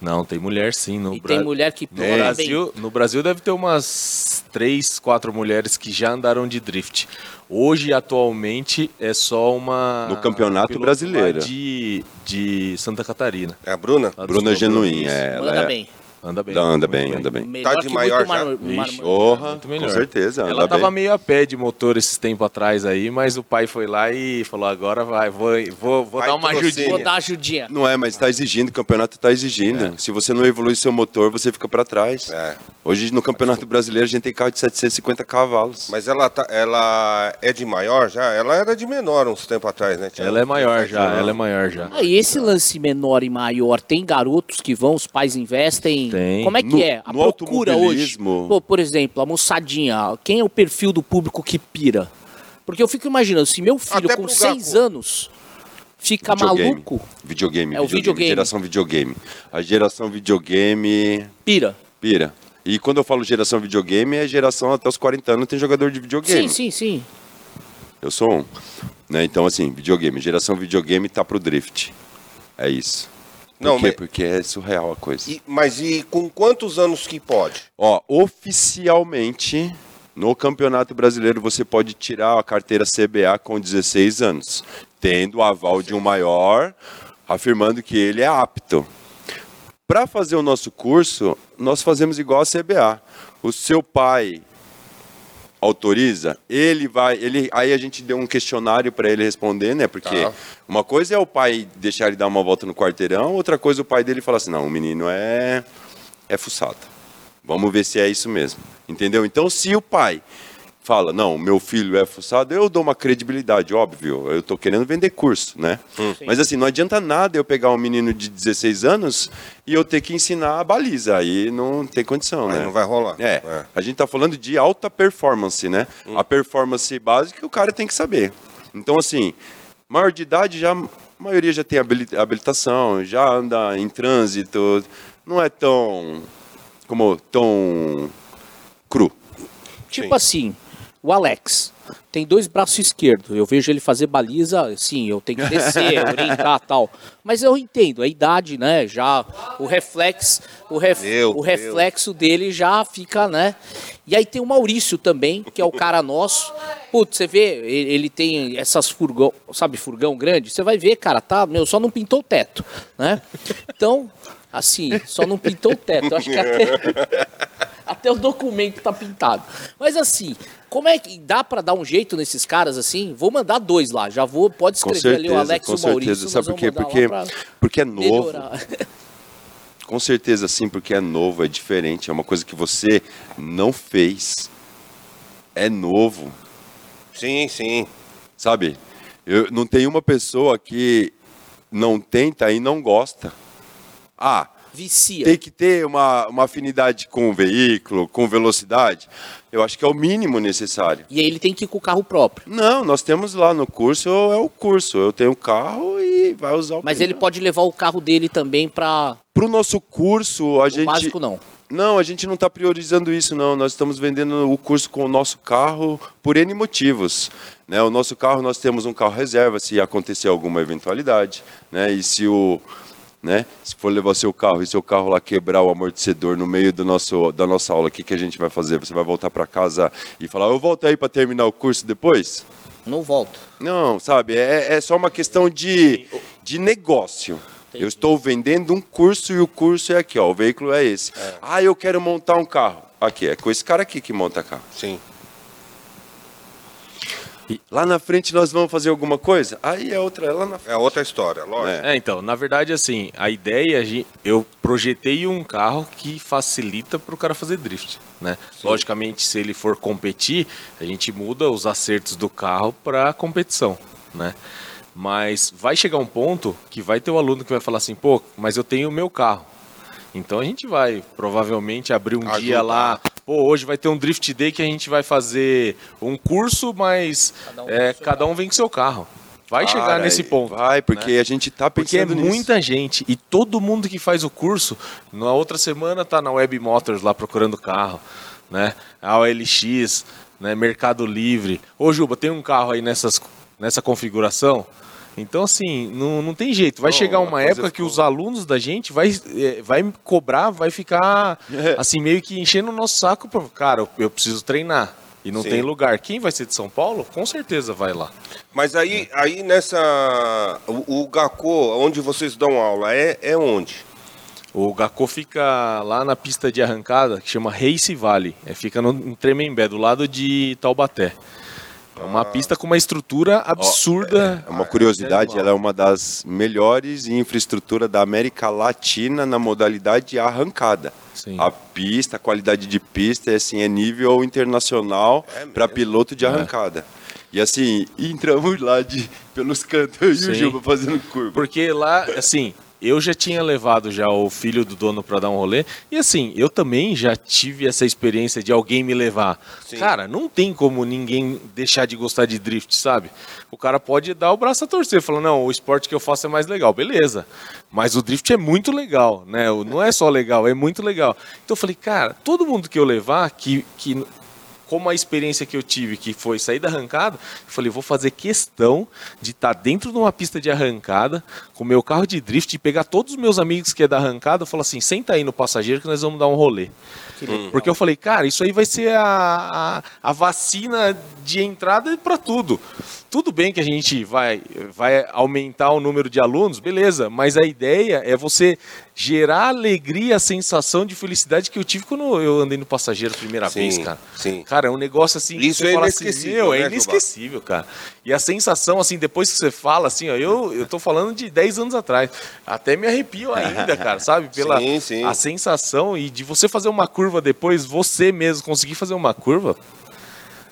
Não, tem mulher sim. No, E Bra- tem mulher que no também. Brasil, no Brasil deve ter umas três, quatro mulheres que já andaram de drift. Hoje, atualmente, é só uma. No Campeonato Brasileiro. De, de Santa Catarina. É a Bruna? Dos Bruna. Genuim, é, Manda ela é- bem. Anda bem. Anda bem, anda bem. Melhor Tá de maior já? Vixe, Muito melhor. com certeza. Ela anda tava bem. meio a pé de motor esses tempo atrás aí, mas o pai foi lá e falou: agora vai, vou, vou, vou Vai dar uma ajudinha. Vou dar ajudinha. Não é, mas está exigindo, o campeonato está exigindo. Se você não evolui seu motor, você fica para trás. É. Hoje no Campeonato Brasileiro a gente tem carro de 750 cavalos. Mas ela, tá, ela é de maior já? Ela era de menor uns tempo atrás, né? Ela é maior já, ela é maior já. Ah, e esse lance menor e maior, tem garotos que vão, os pais investem? Tem. Como é que No- é? A procura hoje? Pô, por exemplo, a moçadinha, quem é o perfil do público que pira? Porque eu fico imaginando, se meu filho Até com seis anos fica Videogame. maluco, Videogame, É o videogame. Geração videogame. A geração videogame pira. pira. E quando eu falo geração videogame, é geração até os 40 anos tem jogador de videogame. Sim, sim, sim. Eu sou um. Né? Então, assim, videogame. Geração videogame tá pro drift. É isso. Por Não, quê? mas- Porque é surreal a coisa. E- mas e com quantos anos que pode? Ó, oficialmente, no Campeonato Brasileiro, você pode tirar a carteira CBA com 16 anos, tendo o aval de um maior, afirmando que ele é apto. Para fazer o nosso curso, nós fazemos igual a CBA. O seu pai autoriza, ele vai, ele, aí a gente deu um questionário para ele responder, né? Porque Tá. uma coisa é o pai deixar ele dar uma volta no quarteirão, outra coisa é o pai dele falar assim, não, o menino é é fuçado. Vamos ver se é isso mesmo. Entendeu? Então, se o pai fala, não, meu filho é fuçado, eu dou uma credibilidade, óbvio. Eu estou querendo vender curso, né? Mas assim, não adianta nada eu pegar um menino de 16 anos e eu ter que ensinar a baliza. Aí não tem condição, Aí né? não vai rolar. É, a gente está falando de alta performance, né? A performance básica o cara tem que saber. Então, assim, maior de idade já, a maioria já tem habili- habilitação, já anda em trânsito, não é tão, como, tão cru. Tipo Sim. assim, o Alex tem dois braços esquerdos. Eu vejo ele fazer baliza, sim, eu tenho que descer, <laughs> orientar tal. Mas eu entendo, a idade, né? Já o reflexo, o, ref, o Deus. reflexo dele já fica, né? E aí tem o Maurício também, que é o cara nosso. Putz, você vê, ele, ele tem essas furgão, sabe, furgão grande? Você vai ver, cara, tá, meu, só não pintou o teto, né? Então, assim, só não pintou o teto. Eu acho que até <laughs> até o documento tá pintado. Mas assim, como é que dá pra dar um jeito nesses caras assim? Vou mandar dois lá, já vou, pode Com escrever ali o certeza, Alex com e o Maurício. certeza. Sabe por quê? Porque, porque é novo. melhorar. <laughs> Com certeza sim, porque é novo, é diferente, é uma coisa que você não fez. É novo. Sim, sim. Sabe? Eu, não tem uma pessoa que não tenta e não gosta. Ah, Vicia. tem que ter uma, uma afinidade com o veículo, com velocidade. Eu acho que é o mínimo necessário. E aí ele tem que ir com o carro próprio. Não, nós temos lá no curso, é o curso. Eu tenho carro e vai usar o Mas ele pode levar o carro dele também pra. Para o nosso curso, a O gente. básico não. Não, a gente não está priorizando isso, não. Nós estamos vendendo o curso com o nosso carro por N motivos. Né? O nosso carro, nós temos um carro reserva se acontecer alguma eventualidade. Né? E se o. Né? Se for levar seu carro e seu carro lá quebrar o amortecedor no meio do nosso, da nossa aula, o que, que a gente vai fazer? Você vai voltar para casa e falar, eu volto aí para terminar o curso depois? Não volto. Não, sabe, é, é só uma questão de, de negócio. Eu estou vendendo um curso e o curso é aqui, ó, o veículo é esse. Ah, eu quero montar um carro. Aqui, é com esse cara aqui que monta carro. Sim. E lá na frente nós vamos fazer alguma coisa? Aí é outra, é lá na frente. É outra história, lógico. É. É, então, na verdade, assim, a ideia, eu projetei um carro que facilita para o cara fazer drift, né? Logicamente, se ele for competir, a gente muda os acertos do carro para competição, né? Mas vai chegar um ponto que vai ter o aluno que vai falar assim, pô, mas eu tenho o meu carro. Então a gente vai provavelmente abrir um Ajudar. dia lá. Pô, hoje vai ter um Drift Day que a gente vai fazer um curso, mas Cada um é, vem com seu cada um vem com seu carro. Vai chegar nesse ponto. Vai, porque a gente tá Porque é pensando nisso. muita gente e todo mundo que faz o curso, na outra semana tá na Web Motors lá procurando carro, né? A OLX, né? Mercado Livre. Ô Juba, tem um carro aí nessas, nessa configuração? Então, assim, não, não tem jeito. Vai Não, chegar uma época que os alunos da gente vai, eh, vai cobrar, vai ficar, É. assim, meio que enchendo o nosso saco. Pra, cara, eu, preciso treinar. E não Sim. tem lugar. Quem vai ser de São Paulo, com certeza vai lá. Mas aí, aí nessa. O, o onde vocês dão aula, é, é onde? O Gakko fica lá na pista de arrancada, que chama Race Valley. É, fica no, em Tremembé, do lado de Taubaté. É uma pista com uma estrutura absurda. É uma curiosidade, animal. ela é uma das melhores em infraestrutura da América Latina na modalidade arrancada. Sim. A pista, a qualidade de pista, é, assim, é nível internacional É para piloto de arrancada. E assim, entramos lá de, pelos cantos eu e Sim. o Juba fazendo curva. Porque lá, assim, eu já tinha levado já o filho do dono para dar um rolê. E assim, eu também já tive essa experiência de alguém me levar. Sim. Cara, não tem como ninguém deixar de gostar de drift, sabe? O cara pode dar o braço a torcer, falando, não, o esporte que eu faço é mais legal. Beleza. Mas o drift é muito legal, né? Não é só legal, é muito legal. Então eu falei, cara, todo mundo que eu levar, que, que como a experiência que eu tive, que foi sair da arrancada, eu falei, vou fazer questão de estar dentro de uma pista de arrancada, com meu carro de drift, e pegar todos os meus amigos que é da arrancada, e falar assim, senta aí no passageiro que nós vamos dar um rolê. Porque eu falei, cara, isso aí vai ser a, a, a vacina de entrada para tudo. Tudo bem que a gente vai, vai aumentar o número de alunos, beleza, mas a ideia é você gerar alegria, a sensação de felicidade que eu tive quando eu andei no passageiro a primeira Sim, vez, cara. sim. Cara, é um negócio assim que Isso você é fala assim, inesquecível, meu, né, é Juba? inesquecível, cara. E a sensação, assim, depois que você fala, assim, ó, eu, eu tô falando de 10 anos atrás. Até me arrepio ainda, cara, sabe? <laughs> Pela Sim, sim. a sensação e de você fazer uma curva depois, você mesmo conseguir fazer uma curva.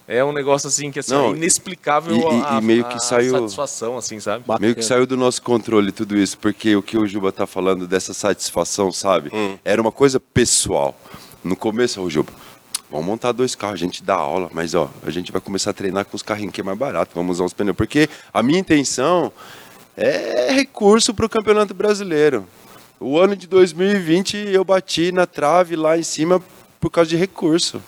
É um negócio assim que assim, Não, é inexplicável e- e- a, e meio a que saiu- satisfação, assim, sabe? Meio que saiu do nosso controle tudo isso, porque o que o Juba tá falando dessa satisfação, sabe? Hum. Era uma coisa pessoal. No começo, o Juba, vamos montar dois carros, a gente dá aula, mas ó, a gente vai começar a treinar com os carrinhos que é mais barato, vamos usar uns pneus. Porque a minha intenção é recurso para o Campeonato Brasileiro. O ano de 2020 eu bati na trave lá em cima por causa de recurso.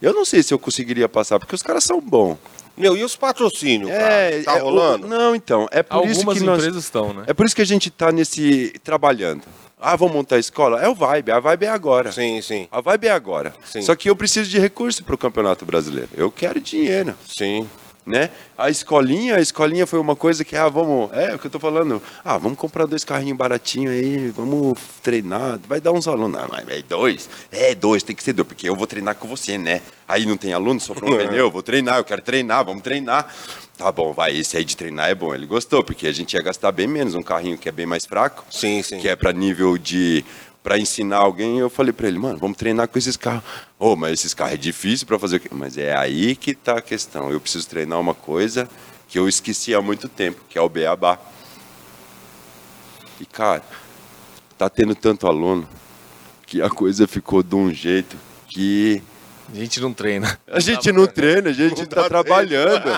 Eu não sei se eu conseguiria passar, porque os caras são bons. Meu, e os patrocínios, cara? Tá é, o- rolando? não, então, é por isso Algumas que nós, empresas estão, né? é por isso que a gente está nesse trabalhando. Ah, vamos montar a escola? É o Vibe, a Vibe é agora. Sim, sim, A Vibe é agora. Sim. Só que eu preciso de recurso para o Campeonato Brasileiro. Eu quero dinheiro, sim. Né? A escolinha, a escolinha foi uma coisa que, ah, vamos, é o que eu tô falando. Ah, vamos comprar dois carrinhos baratinhos aí, vamos treinar, vai dar uns alunos. Ah, mas é dois? É, dois, tem que ser dois, porque eu vou treinar com você, né? Aí não tem aluno, para um pneu, eu vou treinar, eu quero treinar, vamos treinar. Tá bom, vai, esse aí de treinar é bom. Ele gostou, porque a gente ia gastar bem menos, um carrinho que é bem mais fraco Sim, sim. que é para nível de para ensinar alguém, eu falei para ele, mano, vamos treinar com esses carros. Oh, mas esses carros é difícil para fazer? Mas é aí que tá a questão. Eu preciso treinar uma coisa que eu esqueci há muito tempo, que é o beabá. E cara, tá tendo tanto aluno que a coisa ficou de um jeito que A gente não treina. a gente não treina, <laughs> a gente tá trabalhando.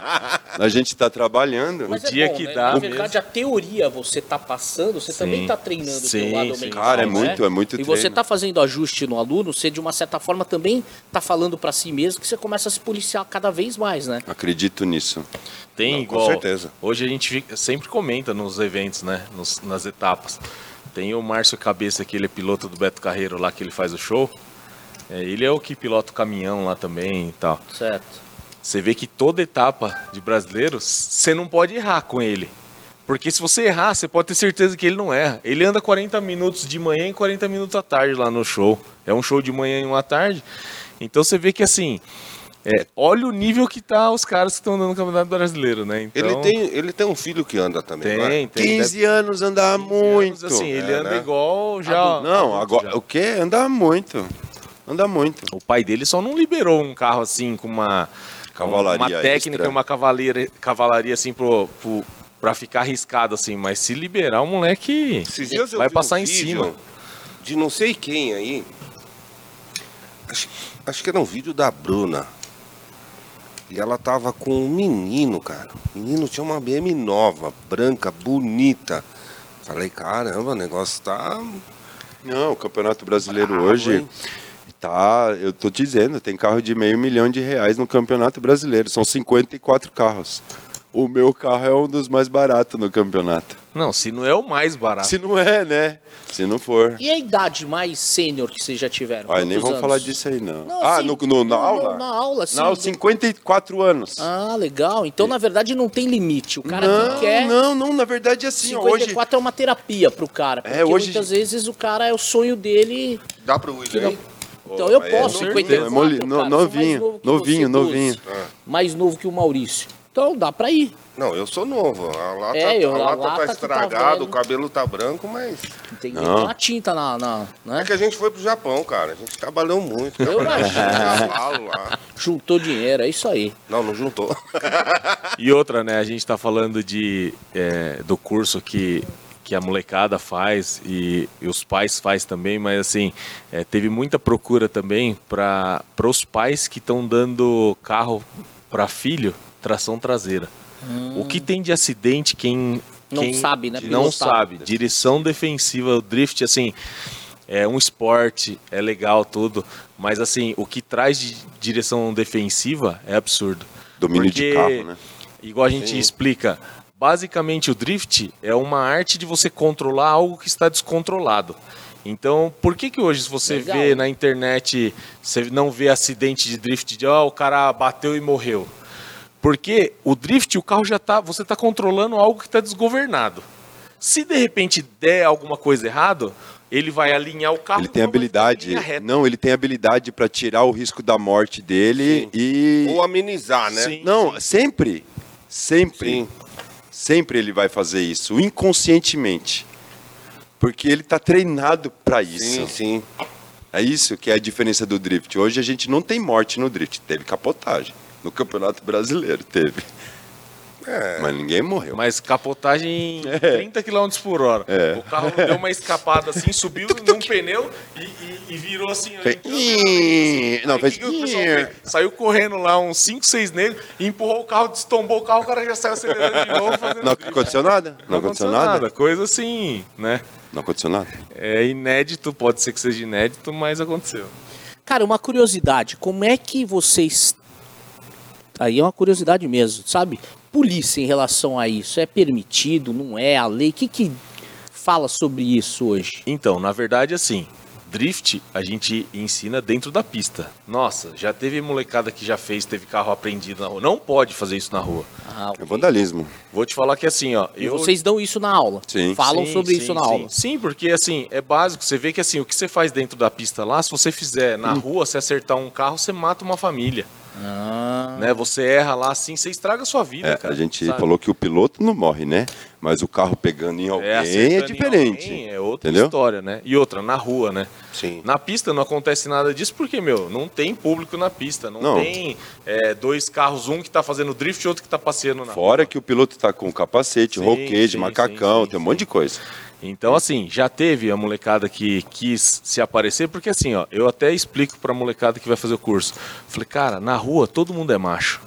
A gente tá trabalhando. Mas O dia é bom, que né? dá Na verdade, a teoria você tá passando, você também tá treinando o Sim, teu lado sim. mental, Cara, é né? muito- é muito E você treino. tá fazendo ajuste no aluno, você de uma certa forma também tá falando pra si mesmo que você começa a se policiar cada vez mais, né? Acredito nisso. Tem Não, com igual. certeza. Hoje a gente fica- sempre comenta nos eventos, né? Nos- nas etapas. Tem o Márcio Cabeça, que ele é piloto do Beto Carreiro lá, que ele faz o show. É, ele é o que pilota o caminhão lá também e tal. Certo. Você vê que toda etapa de brasileiros, você não pode errar com ele. Porque se você errar, você pode ter certeza que ele não erra. Ele anda 40 minutos de manhã e 40 minutos à tarde lá no show. É um show de manhã e uma à tarde. Então você vê que assim, é, olha o nível que tá os caras que estão andando no Campeonato Brasileiro, né? Então, Ele, tem, ele tem um filho que anda também, não é? tem, tem. 15 anos andar 15 muito. anos, assim, ele É, anda né? igual já. Não, adulto agora já. o quê? Anda muito. Anda muito. O pai dele só não liberou um carro assim com uma Cavalaria uma técnica extra. e uma cavalaria, cavalaria assim pro, pro, pra ficar arriscado assim, mas se liberar o moleque vai passar um em cima. De não sei quem aí. Acho, acho que era um vídeo da Bruna. E ela tava com um menino, cara. O menino tinha uma BM nova, branca, bonita. Falei, caramba, o negócio tá. Não, o Campeonato Brasileiro Bravo, hoje hein? Tá, eu tô te dizendo, tem carro de meio milhão de reais no Campeonato Brasileiro, são 54 carros. O meu carro é um dos mais baratos no campeonato. Não, se não é o mais barato. Se não é, né? Se não for. E a idade mais sênior que vocês já tiveram? Olha, nem vamos falar anos? disso aí, não. Não, ah, assim, no, no- na aula? Na aula, sim. Não, 54 anos. Ah, legal. Então, na verdade, não tem limite. O cara não, que quer. não, não, na verdade é assim, hoje... 54 é uma terapia pro cara. Porque É, hoje- muitas vezes o cara é o sonho dele. Dá pro William? Então eu posso, é 54, é no- sou mais novinho, novinho, você, novinho. 12. Mais novo que o Maurício. Então dá pra ir. Não, eu sou novo. A lata, É, eu- a a lata lata tá tá estragada, velho. o cabelo tá branco, mas. Tem que Não. ter uma tinta na. na né? É que a gente foi pro Japão, cara. A gente trabalhou muito. Eu imagino. lá. Juntou dinheiro, é isso aí. Não, não juntou. E outra, né? A gente tá falando de, é, do curso que, que a molecada faz e, e os pais faz também, mas assim, é, teve muita procura também para os pais que estão dando carro para filho tração traseira. O que tem de acidente, quem. Não quem sabe, né, Não sabe. Direção defensiva, o drift, assim, é um esporte, é legal tudo, mas assim, o que traz de direção defensiva é absurdo. Domínio de Porque, carro, né? Igual a gente explica, basicamente o drift é uma arte de você controlar algo que está descontrolado. Então, por que que hoje se você Legal. vê na internet, você não vê acidente de drift de, ó, o cara bateu e morreu? Porque o drift, o carro já tá, você está controlando algo que está desgovernado. Se de repente der alguma coisa errado, ele vai alinhar o carro. Ele tem habilidade, não, ele tem habilidade para tirar o risco da morte dele Sim. e Ou amenizar, né? Sim. não, sempre, sempre, Sim. Sempre ele vai fazer isso, inconscientemente, porque ele está treinado para isso. Sim, sim. É isso que é a diferença do drift. Hoje a gente não tem morte no drift, teve capotagem. No Campeonato Brasileiro teve. É. Mas ninguém morreu. Mas capotagem em 30 km por hora. É. O carro deu uma escapada assim, <laughs> subiu num pneu e, e- e virou assim. ó, Fez- entrou na- Não, fez- fez? Saiu correndo lá, uns 5, 6 negros, e empurrou o carro, destombou o carro, o cara já saiu acelerando de novo. Fazendo Não aconteceu <laughs> nada? Não, aconteceu nada? Coisa assim, né? Não aconteceu nada? É inédito, pode ser que seja inédito, mas aconteceu. Cara, uma curiosidade, como é que vocês. Aí é uma curiosidade mesmo, sabe? Polícia em relação a isso. É permitido, não é? A lei. O que, que fala sobre isso hoje? Então, na verdade, assim, drift a gente ensina dentro da pista. Nossa, já teve molecada que já fez, teve carro apreendido na rua. Não pode fazer isso na rua. Ah, É vandalismo. Vou te falar que assim, ó. E vocês dão isso na aula. Sim. Falam Sim, sobre sim, isso na sim. aula. Sim, porque assim, é básico. Você vê que assim, o que você faz dentro da pista lá, se você fizer na rua, se acertar um carro, você mata uma família. Ah, Né? Você erra lá assim, você estraga a sua vida, É, cara. a gente sabe? falou que o piloto não morre, né? Mas o carro pegando em alguém é, em diferente. alguém, é outra entendeu? história, né? E outra, na rua, né? Sim. Na pista não acontece nada disso porque, meu, não tem público na pista. Não, Não. tem é, dois carros, um que tá fazendo drift e outro que tá passeando na Fora rua. que o piloto tá com capacete, Sim, roquete, sim, macacão, sim, sim, tem um monte de coisa. Então, assim, já teve a molecada que quis se aparecer, porque assim, ó, eu até explico pra molecada que vai fazer o curso. Falei, cara, na rua todo mundo é macho.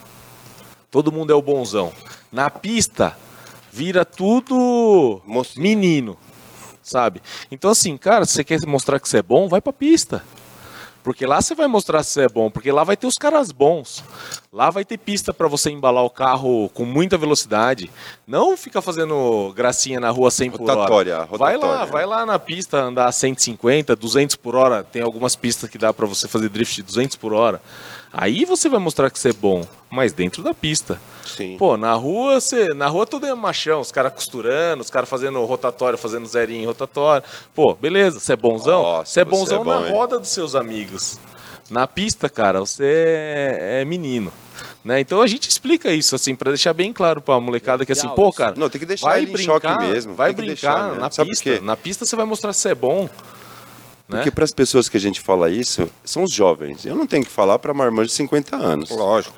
Todo mundo é o bonzão. Na pista, vira tudo menino, sabe? Então, assim, cara, se você quer mostrar que você é bom, vai pra pista. Porque lá você vai mostrar se você é bom, porque lá vai ter os caras bons. Lá vai ter pista para você embalar o carro com muita velocidade. Não fica fazendo gracinha na rua 100 por hora. Rotatória, Vai lá, rotatória. vai lá na pista andar 150, 200 por hora. Tem algumas pistas que dá para você fazer drift de 200 por hora. Aí você vai mostrar que você é bom, mas dentro da pista. Sim. Pô, na rua, você, na rua tudo é machão, os caras costurando, os caras fazendo rotatório, fazendo zerinho em rotatório. Pô, beleza, você é bonzão? Nossa, você é você bonzão é bom, na hein? roda dos seus amigos. Na pista, cara, você é, é menino. Né? Então a gente explica isso, assim, pra deixar bem claro pra molecada que assim, pô, cara. Não, tem que deixar vai ele em brincar, choque mesmo, Vai brincar deixar, né? na Sabe pista. Na pista você vai mostrar se você é bom. Né? Porque para as pessoas que a gente fala isso, são os jovens. Eu não tenho que falar para marmanjo de 50 anos. Lógico.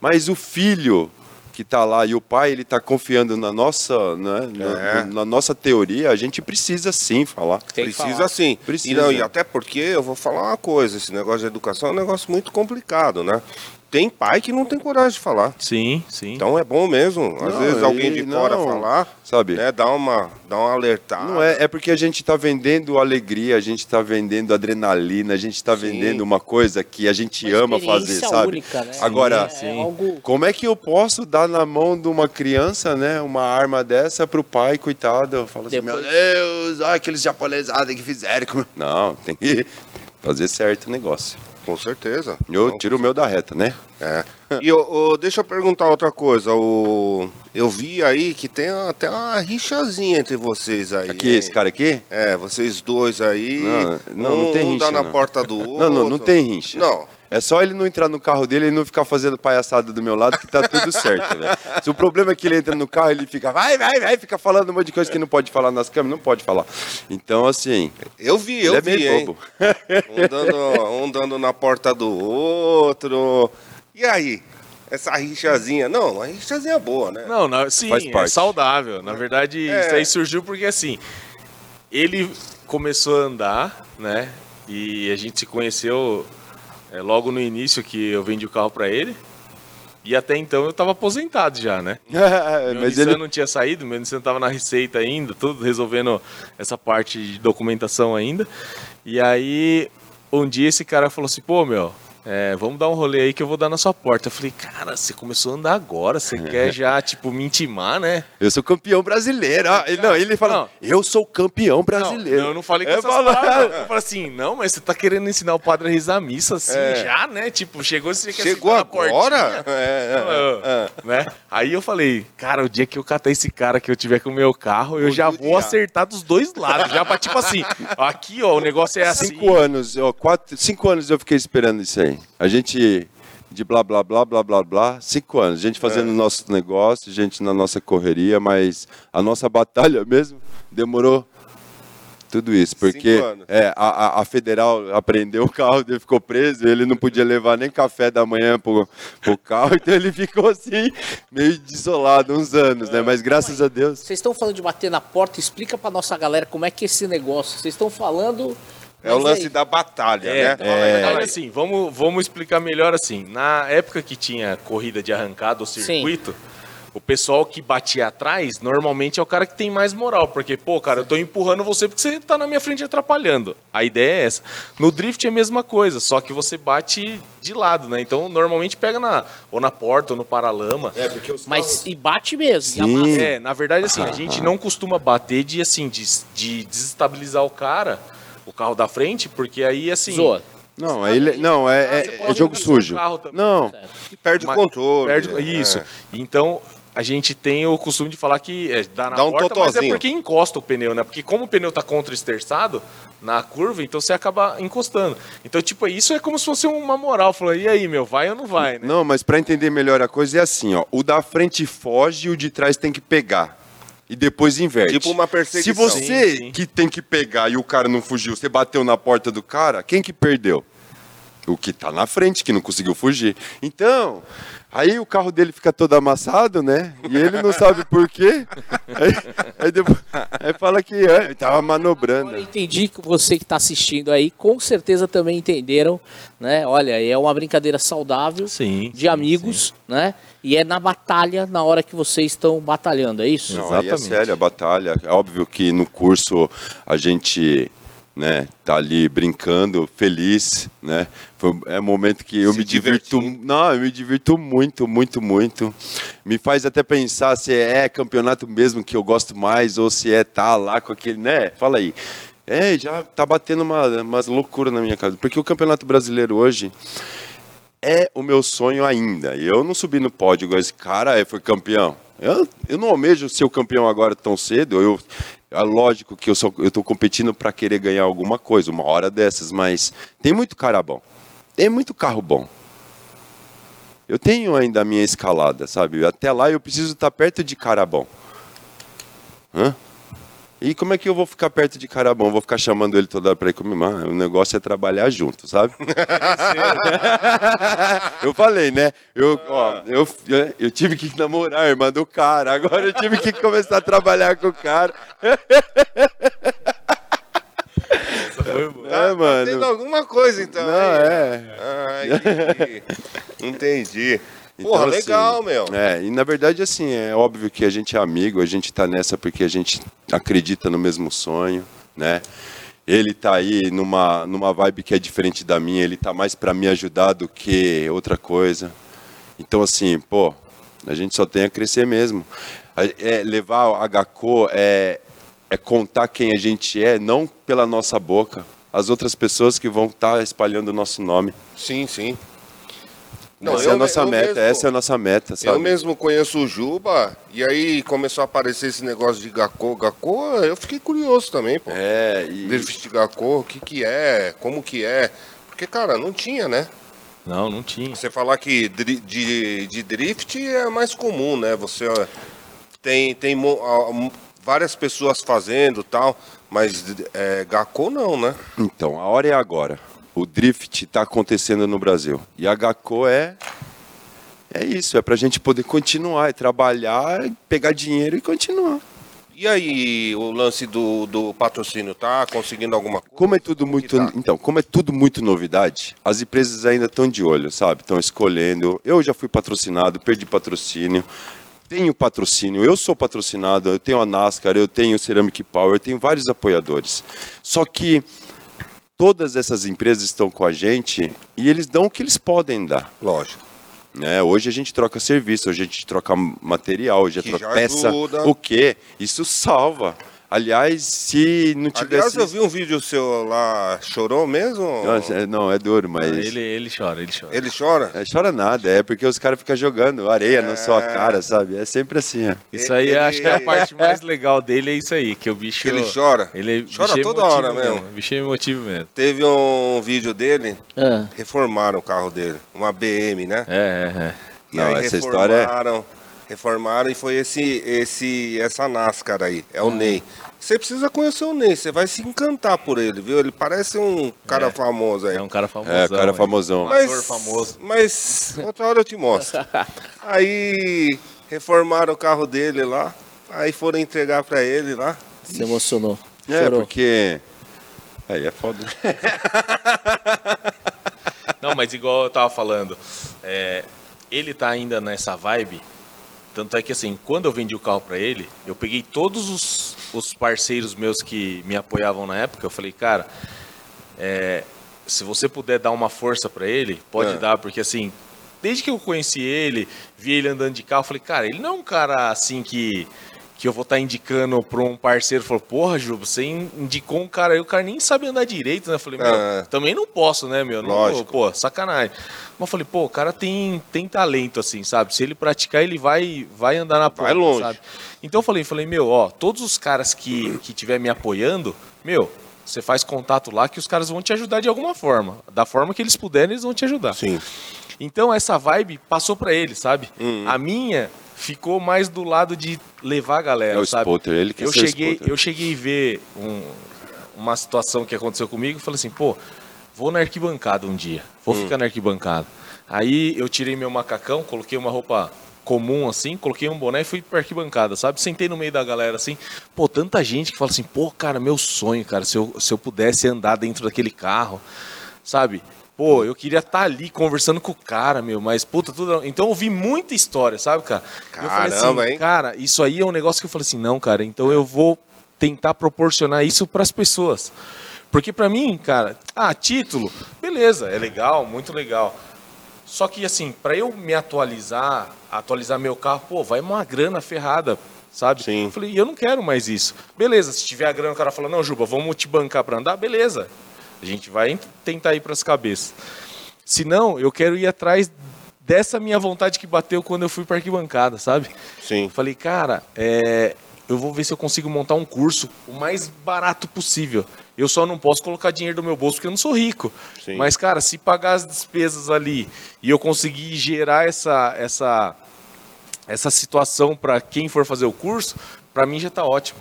Mas o filho que está lá e o pai ele está confiando na nossa, né, na, É. na nossa teoria, a gente precisa sim falar. Precisa falar. sim. Precisa. E, não, e até porque eu vou falar uma coisa, esse negócio de educação é um negócio muito complicado, né? Tem pai que não tem coragem de falar. Sim, sim. Então é bom mesmo. Às Não, vezes alguém de fora não, falar, sabe? né? Dá uma, dá uma alertada. Não é, é porque a gente está vendendo alegria, a gente está vendendo adrenalina, a gente está Sim. vendendo uma coisa que a gente Uma ama fazer, sabe? única, né? Agora, É, é algo... como é que eu posso dar na mão de uma criança, né, uma arma dessa pro pai, coitado? Eu falo assim, Depois- meu Deus, ah, aqueles japonesados que fizeram. como-" Não, tem que fazer certo o negócio. Com certeza. Eu Não, tiro o meu da reta, né? É. E ô, ô, deixa eu perguntar outra coisa. O, eu vi aí que tem até uma rixazinha entre vocês aí. Aqui, hein? esse cara aqui? É, vocês dois aí. Não, não, não um, tem um rincha, dá na não. porta do outro. Não, não, não tem rincha. Não. É só ele não entrar no carro dele e não ficar fazendo palhaçada do meu lado que tá tudo <laughs> certo, velho. Se o problema é que ele entra no carro, ele fica, vai, vai, vai, fica falando um monte de coisa que não pode falar nas câmeras, não pode falar. Então, assim, Eu vi, ele eu é vi, meio hein? bobo. Um dando, um dando na porta do outro. E aí? Essa rixazinha. Não, uma rixazinha boa, né? Não, na- sim, Faz é parte. saudável. Na verdade, É. isso aí surgiu porque assim, ele começou a andar, né? E a gente se conheceu é, logo no início que eu vendi o carro pra ele. E até então eu tava aposentado já, né? <laughs> Meu Mas Nissan ele. não tinha saído, meu Nissan tava na receita ainda, tudo resolvendo essa parte de documentação ainda. E aí, um dia esse cara falou assim, pô, meu, é, vamos dar um rolê aí que eu vou dar na sua porta. Eu falei, cara, você começou a andar agora, você quer já, tipo, me intimar, né? Eu sou campeão brasileiro. Ah, ele, não, ele fala, Não. eu sou campeão brasileiro. Não, eu não falei com Eu essas falo- palavras. Eu falei assim, não, mas você tá querendo ensinar o padre a rezar missa assim É. já, né? Tipo, chegou, você quer Chegou agora? É, é, Ah, né? Aí eu falei, cara, o dia que eu catar esse cara que eu tiver com o meu carro, eu Vou já vou judiar. acertar dos dois lados. Já pra tipo assim, <laughs> aqui, ó, o negócio é assim. Cinco anos, ó, quatro, cinco anos eu fiquei esperando isso aí. A gente de blá blá blá blá blá blá, cinco anos. A gente fazendo É. nosso negócio, gente na nossa correria, mas a nossa batalha <laughs> mesmo demorou tudo isso, porque Cinco anos. é, a, a- a federal apreendeu o carro, ele ficou preso, ele não podia levar nem café da manhã pro, pro carro, <laughs> então ele ficou assim, meio desolado uns anos, né? Mas graças a Deus. Vocês estão falando de bater na porta, explica pra nossa galera como é que é esse negócio. Vocês estão falando. É o lance aí? da batalha, É, né? na verdade, assim, vamos, vamos explicar melhor assim. Na época que tinha corrida de arrancada ou circuito, o pessoal que batia atrás, normalmente é o cara que tem mais moral. Porque, pô, cara, eu tô empurrando você porque você tá na minha frente atrapalhando. A ideia é essa. No drift é a mesma coisa, só que você bate de lado, né? Então, normalmente pega na, ou na porta ou no paralama. É, porque os Mas e bate mesmo. e Sim. É, na verdade, assim, a gente não costuma bater de, assim, de, de desestabilizar o cara, o carro da frente, porque aí, assim... Zoa. Não, aí ele, não, é, Ah, é- é jogo o sujo. Não, perde o Mas controle. Perde, isso. é. Então, a gente tem o costume de falar que é, dá na Dá um porta, mas é totozinho. porque encosta o pneu, né? Porque como o pneu tá contra-esterçado na curva, então você acaba encostando. Então, tipo, isso é como se fosse uma moral. Falou, e aí, meu, vai ou não vai, né? Não, mas para entender melhor a coisa é assim, ó. O da frente foge e o de trás tem que pegar. E depois inverte. Tipo uma perseguição. Se você Sim, sim. que tem que pegar e o cara não fugiu, você bateu na porta do cara, quem que perdeu? O que tá na frente, que não conseguiu fugir. Então, aí o carro dele fica todo amassado, né? E ele não sabe por quê. Aí, aí depois, aí fala que é, ele tava manobrando. Agora eu entendi que você que está assistindo aí, com certeza também entenderam, né? Olha, é uma brincadeira saudável Sim, de sim, amigos, né? E é na batalha, na hora que vocês estão batalhando, é isso? Não, aí é Exatamente. sério a batalha. É óbvio que no curso a gente né, tá ali brincando, feliz, né? Foi, é um momento que eu Se me divirto, não, eu me divirto muito, muito, muito. Me faz até pensar se é campeonato mesmo que eu gosto mais ou se é tá lá com aquele, né? Fala aí. É, já tá batendo uma, umas loucuras na minha casa, porque o Campeonato Brasileiro hoje é o meu sonho ainda. Eu não subi no pódio igual esse cara é, foi campeão. Eu, eu não almejo ser o campeão agora tão cedo. Eu, é lógico que eu tô competindo para querer ganhar alguma coisa, uma hora dessas, mas tem muito cara bom. Tem muito carro bom. Eu tenho ainda a minha escalada, sabe? Até lá eu preciso estar perto de cara bom. Hã? E como é que eu vou ficar perto de cara bom? Vou ficar chamando ele toda hora pra ir? Mano, o negócio é trabalhar junto, sabe? <laughs> eu falei, né? Eu, ó, eu, eu tive que namorar a irmã do cara, agora eu tive que começar a trabalhar com o cara. Foi bom. Tá É, mano. Tendo alguma coisa, então. Não, hein? é. Ah, entendi. entendi. Então, Porra, assim, legal, meu. É, e na verdade, assim, é óbvio que a gente é amigo, a gente tá nessa porque a gente acredita no mesmo sonho, né? Ele tá aí numa, numa vibe que é diferente da minha, ele tá mais para me ajudar do que outra coisa. Então, assim, pô, a gente só tem a crescer mesmo. É, levar o HCO é, é contar quem a gente é, não pela nossa boca. As outras pessoas que vão estar espalhando o nosso nome. Sim, sim. Essa é a nossa meta, mesmo- essa é a nossa meta, sabe? Eu mesmo conheço o Juba, e aí começou a aparecer esse negócio de Gakko. Gakko, eu fiquei curioso também, pô. É, e, de Gakko, o que que é, como que é. Porque, cara, não tinha, né? Não, não tinha. Você falar que dri- de, de drift é mais comum, né? Você ó, tem, tem várias pessoas fazendo tal, mas é, Gakko não, né? Então, a hora é agora. O drift está acontecendo no Brasil. E a GACO é. É isso, é para a gente poder continuar, é trabalhar, pegar dinheiro e continuar. E aí, o lance do, do patrocínio, tá conseguindo alguma coisa? Como é tudo muito, tá? então, como é tudo muito novidade, as empresas ainda estão de olho, sabe? Estão escolhendo. Eu já fui patrocinado, perdi patrocínio. Tenho patrocínio, eu sou patrocinado, eu tenho a NASCAR, eu tenho o Ceramic Power, eu tenho vários apoiadores. Só que todas essas empresas estão com a gente e eles dão o que eles podem dar. Lógico. né? Hoje a gente troca serviço, hoje a gente troca material, hoje a Que troca peça. ajuda. O quê? Isso salva. Aliás, se não tivesse. Aliás, eu vi um vídeo seu lá, chorou mesmo? Nossa, é- não, é duro, mas. Ele, ele chora, ele chora. Ele chora? É, chora nada, é porque os caras ficam jogando areia na sua É. cara, sabe? É sempre assim. ó. Isso aí, Ele- acho que é a <laughs> parte mais legal dele é isso aí, que o bicho... Ele chora? Ele Chora é toda emotivo hora mesmo. O bicho é emotivo mesmo. Teve um vídeo dele, Ah, reformaram o carro dele, uma BM, né? É, é, é. E Não, aí essa história é- reformaram, e foi esse, esse, essa NASCAR aí, é o Ah. Ney. Você precisa conhecer o Ney, você vai se encantar por ele, viu? Ele parece um cara É. famoso aí. É um cara famosão. É, cara famosão. Um ator famoso. Mas outra hora eu te mostro. <laughs> Aí reformaram o carro dele lá, aí foram entregar pra ele lá. se emocionou. É, Chorou. porque. Aí é foda. <laughs> Não, mas igual eu tava falando, é, ele tá ainda nessa vibe. Tanto é que assim, quando eu vendi o carro pra ele, eu peguei todos os, os parceiros meus que me apoiavam na época, eu falei, cara, é, se você puder dar uma força pra ele, pode É. dar, porque assim, desde que eu conheci ele, vi ele andando de carro, eu falei, cara, ele não é um cara assim que que eu vou estar indicando para um parceiro, falou, porra, Ju, você in- indicou um cara aí, o cara nem sabe andar direito, né? Eu falei, meu, É. também não posso, né, meu? Não, Lógico. pô, sacanagem. Mas eu falei, pô, o cara tem, tem talento, assim, sabe? Se ele praticar, ele vai, vai andar na ponta, Vai longe. sabe? Então eu falei, falei, meu, ó, todos os caras que, que tiver me apoiando, meu, você faz contato lá que os caras vão te ajudar de alguma forma. Da forma que eles puderem, eles vão te ajudar. Sim. Então essa vibe passou pra ele, sabe? Uhum. A minha ficou mais do lado de levar a galera, É o sabe? spotter, ele quer eu cheguei, spotter. eu cheguei a ver um- uma situação que aconteceu comigo e falei assim, pô, vou na arquibancada um dia, vou Hum. ficar na arquibancada. Aí eu tirei meu macacão, coloquei uma roupa comum assim, coloquei um boné e fui pra arquibancada, sabe? Sentei no meio da galera assim, pô, tanta gente que fala assim, pô, cara, meu sonho, cara, se eu, se eu pudesse andar dentro daquele carro, sabe? Pô, eu queria estar ali conversando com o cara, meu, mas puta, tudo. Então eu ouvi muita história, sabe, cara? eu falei Caramba, assim, hein? cara, isso aí é um negócio que eu falei assim, não, cara, então eu vou tentar proporcionar isso para as pessoas. Porque pra mim, cara, ah, título, beleza, é legal, muito legal. Só que assim, pra eu me atualizar, atualizar meu carro, pô, vai uma grana ferrada, sabe? Sim. Eu falei, eu não quero mais isso. Beleza, se tiver a grana, o cara fala, não, Juba, vamos te bancar pra andar, beleza. A gente vai tentar ir pras cabeças. Se não, eu quero ir atrás dessa minha vontade que bateu quando eu fui pra arquibancada, sabe? Sim. Eu falei, cara, é, eu vou ver se eu consigo montar um curso o mais barato possível. Eu só não posso colocar dinheiro do meu bolso porque eu não sou rico. Sim. Mas, cara, se pagar as despesas ali e eu conseguir gerar essa, essa, essa situação para quem for fazer o curso, para mim já tá ótimo.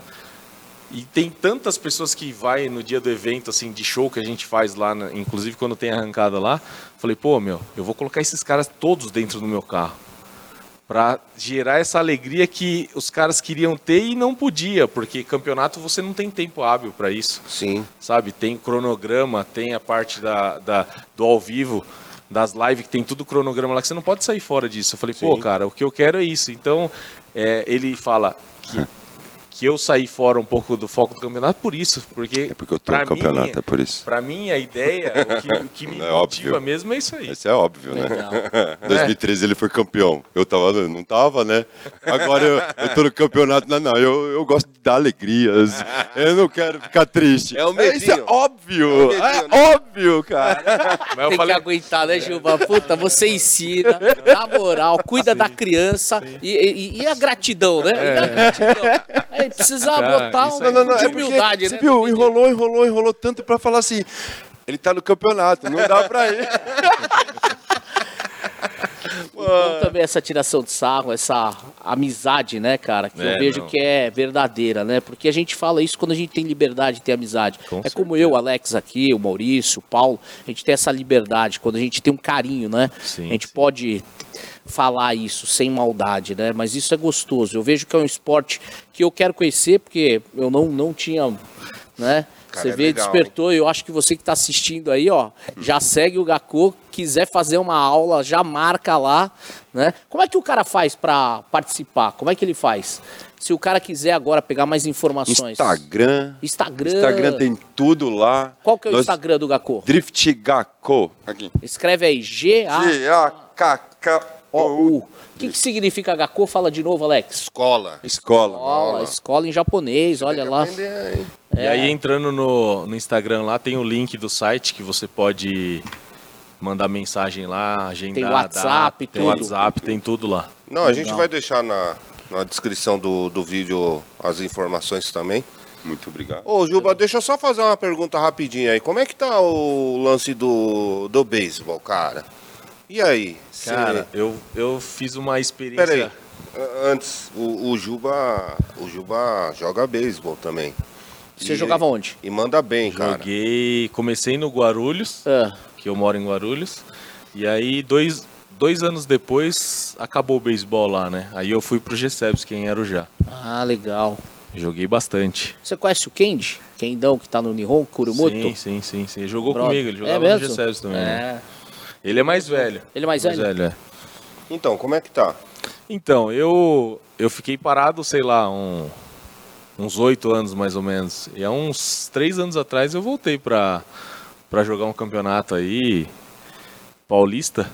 E tem tantas pessoas que vai no dia do evento, assim, de show que a gente faz lá, na- inclusive quando tem arrancada lá. Falei, pô, meu, eu vou colocar esses caras todos dentro do meu carro. Pra gerar essa alegria que os caras queriam ter e não podia, porque campeonato você não tem tempo hábil para isso, Sim. sabe? Tem cronograma, tem a parte da, da- do ao vivo, das lives, que tem tudo cronograma lá, que você não pode sair fora disso. Eu falei, pô, cara, o que eu quero é isso. Então, é, ele fala que, <laughs> que eu saí fora um pouco do foco do campeonato por isso, porque... É porque eu tô no campeonato, mim, é por isso. Pra mim, a ideia, o que, o que me <laughs> É motiva óbvio. mesmo é isso aí. Isso é óbvio, né? Legal. <laughs> Em 2013 ele foi campeão. Eu tava, não tava, né? Agora eu, eu tô no campeonato. Não, não, eu, eu gosto de dar alegrias. <laughs> Eu não quero ficar triste. É o isso é medinho. óbvio. É medinho, É né? óbvio, cara. Mas eu Tem falei, que aguentar, né, Gilba? Puta, você ensina, na moral, cuida da criança e, e- e a gratidão, né? E a gratidão. Aí precisa Cara, botar um aí- Não, não, não. de É porque, humildade, você né? viu, enrolou, enrolou, enrolou tanto pra falar assim. Ele tá no campeonato, não dá pra ir. <laughs> Também essa tiração de sarro, essa amizade, né, cara? Que É, eu vejo não. que é verdadeira, né? Porque a gente fala isso quando a gente tem liberdade de ter amizade. Com é como eu, o Alex aqui, o Maurício, o Paulo, a gente tem essa liberdade, quando a gente tem um carinho, né? Sim, a gente sim. pode falar isso sem maldade, né? Mas isso é gostoso. Eu vejo que é um esporte que eu quero conhecer, porque eu não, não tinha, né? Cara, Você é vê, legal, despertou. Eu acho que você que está assistindo aí, ó, já segue o Gakô, quiser fazer uma aula, já marca lá, né? Como é que o cara faz para participar? Como é que ele faz? Se o cara quiser agora pegar mais informações. Instagram. Instagram. Instagram tem tudo lá. Qual que é o Nós- Instagram do Gakô? Drift Gakko. Aqui. Escreve aí G A G-A-K-K-O-U. O U. O que, que significa Gakô? Fala de novo, Alex. Escola. Escola. Escola, escola em japonês, olha lá. Aprender, hein? E aí, entrando no, no Instagram lá, tem o link do site que você pode mandar mensagem lá, agendar. Tem WhatsApp, data, Tem tudo. WhatsApp, tem tudo lá. Não, a gente Legal. vai deixar na, na descrição do, do vídeo as informações também. Muito obrigado. Ô, Juba, deixa eu só fazer uma pergunta rapidinha aí. Como é que tá o lance do, do beisebol, cara? E aí? Cê- Cara, eu, eu fiz uma experiência. Pera aí. a- Antes, o, o Juba. O Juba joga beisebol também. Você E- jogava onde? E manda bem, cara. Joguei. Comecei no Guarulhos, Ah, que eu moro em Guarulhos. E aí, dois, dois anos depois, acabou o beisebol lá, né? Aí eu fui pro G-Sebs, quem era o já. ah, legal. Joguei bastante. Você conhece o Kendi? Kendão, que tá no Nihon, Kurumoto? Sim, sim, sim, sim. Ele jogou Brother. comigo, ele É jogava no mesmo? G-Sebs também. né? Ele é mais velho. Ele é mais velho? é. Então, como é que tá? Então, eu, eu fiquei parado, sei lá, um- uns oito anos mais ou menos. E há uns três anos atrás eu voltei pra, pra jogar um campeonato aí, paulista.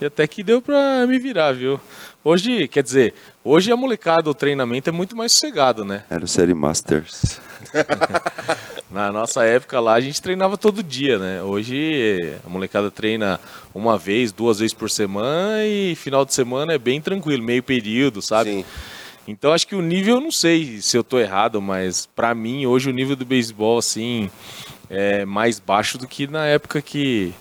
E até que deu pra me virar, viu? Hoje, quer dizer, hoje a molecada, o treinamento é muito mais sossegado, né? Era o Série Masters. <laughs> Na nossa época lá a gente treinava todo dia, né? Hoje a molecada treina uma vez, duas vezes por semana e final de semana é bem tranquilo, meio período, sabe? Sim. Então acho que o nível, eu não sei se eu tô errado, mas pra mim hoje o nível do beisebol assim é mais baixo do que na época que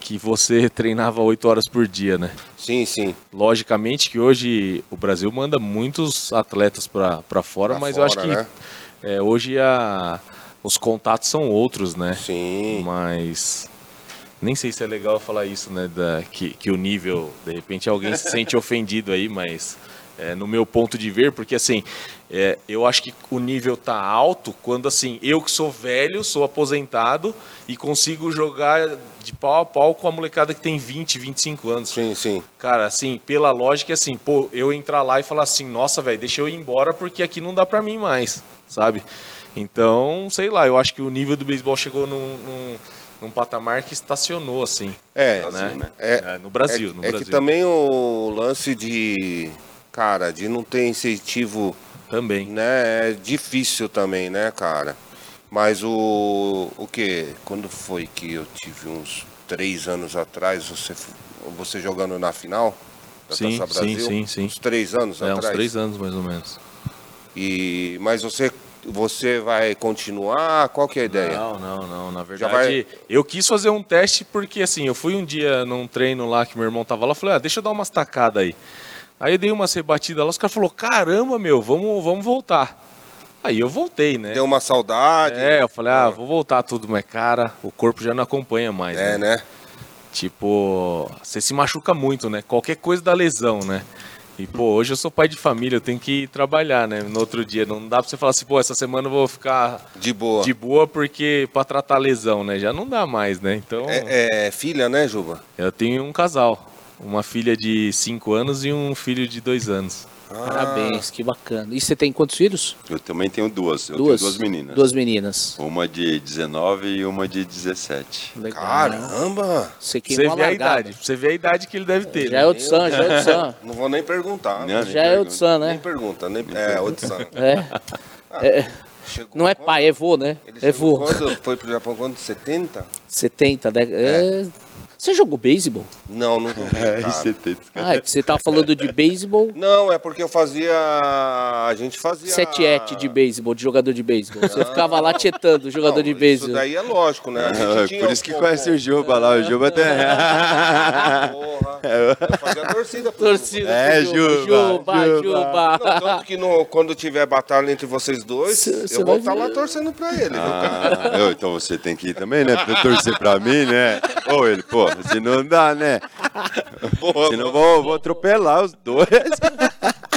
que você <laughs> treinava oito horas por dia, né? Sim, sim. Logicamente que hoje o Brasil manda muitos atletas pra pra fora, Pra mas eu acho fora, que né? É, hoje a, os contatos são outros, né? Sim. Mas nem sei se é legal falar isso, né? Da, que, que o nível, de repente alguém se sente <laughs> ofendido aí, mas é, no meu ponto de ver, porque assim, é, eu acho que o nível tá alto quando assim, eu que sou velho, sou aposentado e consigo jogar de pau a pau com a molecada que tem 20, 25 anos. Sim, sim. Cara, assim, pela lógica, assim, pô, eu entrar lá e falar assim, nossa, velho, deixa eu ir embora porque aqui não dá pra mim mais, sabe? Então, sei lá, eu acho que o nível do beisebol chegou num, num, num patamar que estacionou, assim, É, né? É, É, no Brasil, é, no é Brasil. que também o lance de. Cara, de não ter incentivo, Também. né? É difícil também, né, cara? Mas o. O que? Quando foi que eu tive uns três anos atrás, você, você jogando na final? Da Sim, Taça sim, Brasil? sim, sim. Uns três anos É, uns atrás? três anos, mais ou menos. E, mas você, você vai continuar? Qual que é a ideia? Não, não, não. Na verdade, eu quis fazer um teste porque, assim, eu fui um dia num treino lá que meu irmão tava lá, falei, ah, deixa eu dar umas tacadas aí. Aí eu dei umas rebatidas lá, os caras falaram, caramba, meu, vamos, vamos voltar. Aí eu voltei, né? Deu uma saudade? É, eu falei, ah, vou voltar tudo, mas cara, o corpo já não acompanha mais. É, né? né? Tipo, você se machuca muito, né? Qualquer coisa da lesão, né? E, pô, hoje eu sou pai de família, eu tenho que trabalhar, né? No outro dia. Não dá pra você falar assim, pô, essa semana eu vou ficar De boa. de boa porque pra tratar lesão, né? Já não dá mais, né? Então, É, é filha, né, Juba? eu tenho um casal. Uma filha de 5 anos e um filho de 2 anos. Parabéns, que bacana. E você tem quantos filhos? Eu também tenho duas. Eu duas? tenho duas meninas. Duas meninas. Uma de 19 e uma de 17. Legal. Caramba! Você Você vê a idade. Você vê a idade que ele deve ter. Já né? é o Sam, já é o Sam. <laughs> Não vou nem perguntar. Né? Já é o Sam, Nem né? pergunta. Nem... É, Otsan. <laughs> É. É. Chegou Não é quando? pai, é vô, né? Ele É vô. quando? Foi pro Japão quando? 70? 70, né? É. Você jogou beisebol? Não, não joguei, <laughs> É, cara. 70. Ah, é que você tava falando de beisebol. Não, é porque eu fazia. A gente fazia. Setiete de beisebol, de jogador de beisebol. Você ficava lá tietando o jogador Não, de Isso beisebol. daí é lógico, né? A gente Ah, tinha Por um isso que pouco- conhece o Juba lá. O Juba tem. Porra. Eu fazia torcida pro Torcida. É, Juba, Juba, Juba. Juba. Não, tanto que no, quando tiver batalha entre vocês dois, Cê- cê eu vou vai estar ver. lá torcendo pra ele, viu, cara? Ah, eu, então você tem que ir também, né? Pra torcer pra mim, né? Ou ele, pô, se não dá, né? Senão eu vou, vou atropelar os dois. <laughs>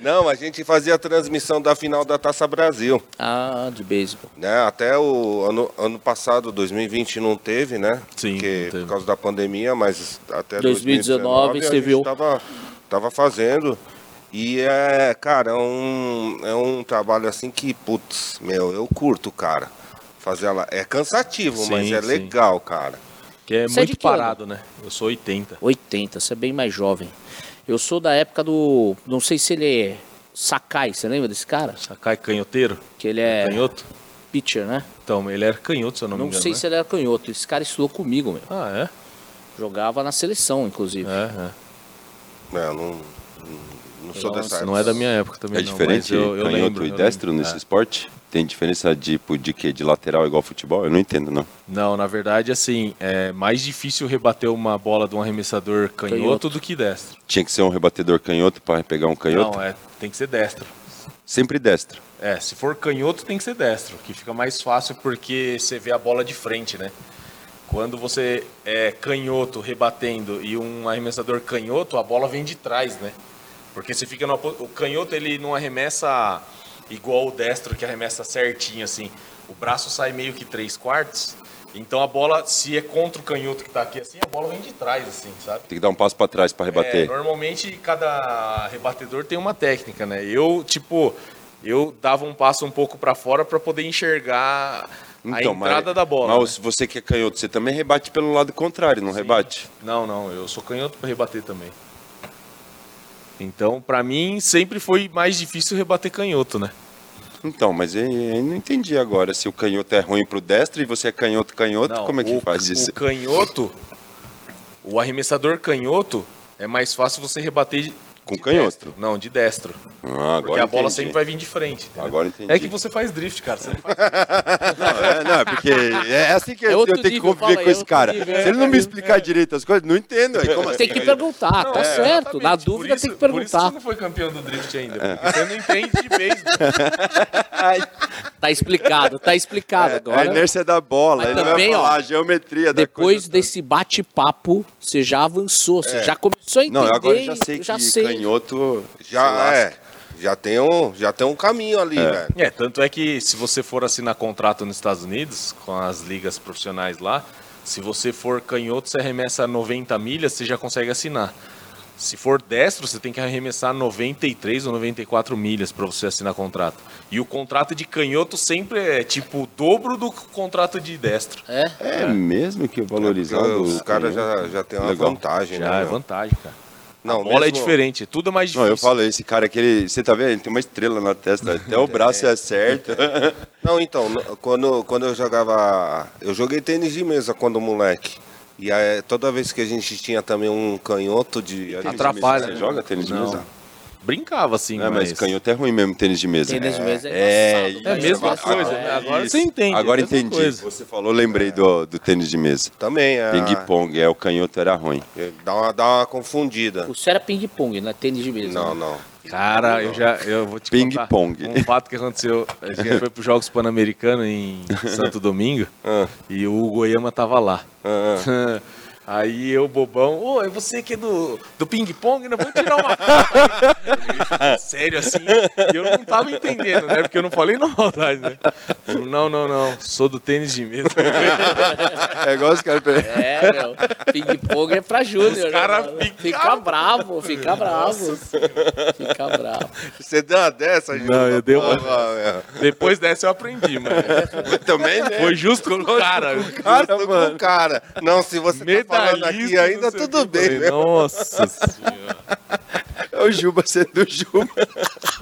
Não, a gente fazia a transmissão da final da Taça Brasil. Ah, de beisebol. Né? Até o ano, ano passado, 2020, não teve, né? Sim, Porque, não teve. por causa da pandemia, mas até 2019 2019 você a gente viu. Tava, tava fazendo. E é, cara, é um, é um trabalho assim que, putz, meu, eu curto, cara. Fazer ela. É cansativo, Sim, mas é sim. legal, cara. Que é Você é muito ano? parado, né? Eu sou 80. 80, você é bem mais jovem. Eu sou da época do. Não sei se ele é Sakai, você lembra desse cara? Sakai canhoteiro? Que ele é Canhoto? pitcher, né? Então, ele era canhoto, se eu não, Não, me engano. sei né? se ele era canhoto. Esse cara estudou comigo, meu. Ah, Jogava na seleção, inclusive. é? É, É, não, não sou Nossa, dessa é. época. Não é da minha época também, É não, diferente mas eu, eu canhoto lembro, e eu destro lembro. nesse É. esporte? Tem diferença de, tipo, de quê? De lateral igual futebol? Eu não entendo, não. Não, na verdade, assim, é mais difícil rebater uma bola de um arremessador canhoto, Canhoto. do que destro. Tinha que ser um rebatedor canhoto para pegar um canhoto? Não, é, tem que ser destro. Sempre destro. É, se for canhoto tem que ser destro, que fica mais fácil porque você vê a bola de frente, né? Quando você é canhoto rebatendo e um arremessador canhoto, a bola vem de trás, né? Porque você fica no, o canhoto ele não arremessa igual o destro que arremessa certinho assim. O braço sai meio que três quartos. Então a bola, se é contra o canhoto que tá aqui assim, a bola vem de trás assim, sabe? Tem que dar um passo para trás para É, rebater. normalmente cada rebatedor tem uma técnica, né? Eu, tipo, eu dava um passo um pouco pra fora pra poder enxergar a entrada da bola. Então, Mas né? você que é canhoto, você também rebate pelo lado contrário, não rebate? Não, não, eu sou canhoto pra rebater também. Então, pra mim, sempre foi mais difícil rebater canhoto, né? Então, mas eu, eu não entendi agora se o canhoto é ruim pro destro e você é canhoto canhoto, Não, como é que o, faz isso? O canhoto, o arremessador canhoto, é mais fácil você rebater Com de canhoto? destro. Não, de destro. Ah, Porque a bola entendi. sempre vai vir de frente. entendeu? Agora entendi. É que você faz drift, cara. Você não faz Não, é, não, é porque é assim que É eu, tenho que nível, conviver fala com esse outro cara. nível, Se é. ele não me explicar direito as coisas, não entendo. Aí, como assim? Tem que perguntar, tá É, certo. Na dúvida Por tem isso- que Por isso você perguntar. não foi campeão do drift ainda. Porque você não entende de beisebol. <laughs> <laughs> Tá explicado, tá explicado É, a agora. inércia da bola, ele também, vai falar ó, a geometria da Depois coisa. desse bate-papo, você já avançou, você já começou a entender. Não, agora eu já sei que já sei. canhoto Já é. Já tem um, já tem um caminho ali, velho. É, tanto é que se você for assinar contrato nos Estados Unidos, com as ligas profissionais lá, se você for canhoto, você arremessa 90 milhas, você já consegue assinar. Se for destro, você tem que arremessar 93 ou 94 milhas para você assinar contrato. E o contrato de canhoto sempre é tipo o dobro do contrato de destro. É? É mesmo que valorizado. Porque os o caras já, já tem uma Legal. vantagem, Já né? é meu? vantagem, cara. Não, a bola é mesmo- diferente, tudo é mais difícil. Não, eu falo, esse cara aqui, ele, você tá vendo? Ele tem uma estrela na testa, até o <laughs> braço é certo. Não, então, quando, quando eu jogava. Eu joguei tênis de mesa quando moleque. E aí, toda vez que a gente tinha também um canhoto de. Atrapalha. Você joga tênis de Não. mesa? Brincava assim, Não, mas mas... canhoto é ruim mesmo, tênis de mesa. Tênis de mesa é É, isso, É a mas mesma coisa, né? Agora isso. você entende, Agora é entendi. coisa. Você falou, lembrei do, do tênis de mesa. Também. É, Ping-pong, é, o canhoto era ruim. Dá uma, dá uma confundida. O seu era ping-pong, não é tênis de mesa. Não, né? não. Cara, eu já eu vou te Ping contar pong. um fato que aconteceu. A gente foi para os Jogos Pan-Americanos em <laughs> Santo Domingo Ah, e o Goiama tava lá. ah, <laughs> Aí eu, bobão, ô, é você que é do, do ping-pong, né? Vou tirar uma <laughs> foto. aí." Sério assim? E eu não tava entendendo, né? Porque eu não falei na maldade, né? Eu, não, não, não. Sou do tênis de mesa. <laughs> É igual os caras. É, meu. Ping-pong é pra Júnior. Os cara né? fica- Fica bravo, fica bravo. Fica bravo. Você deu uma dessa, Juba? Não, eu dei uma- meu. Depois dessa eu aprendi, mano. Também, né? Foi justo com o cara. Cara, com o cara. Não, se você tá falando aqui ainda, tudo bem, Falei, né? Nossa senhora. <laughs> É o Juba sendo o Juba.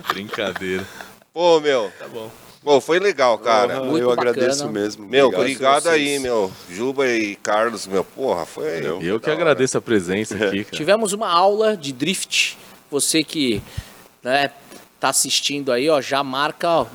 Brincadeira. Pô, meu. Tá bom. Pô, foi legal, cara. Muito eu agradeço bacana. mesmo. Meu, obrigado vocês. aí, meu. Juba e Carlos, meu. Porra, foi. Valeu. Eu que agradeço a presença aqui, cara. Tivemos uma aula de drift. Você que né, tá assistindo aí, ó, já marca ó.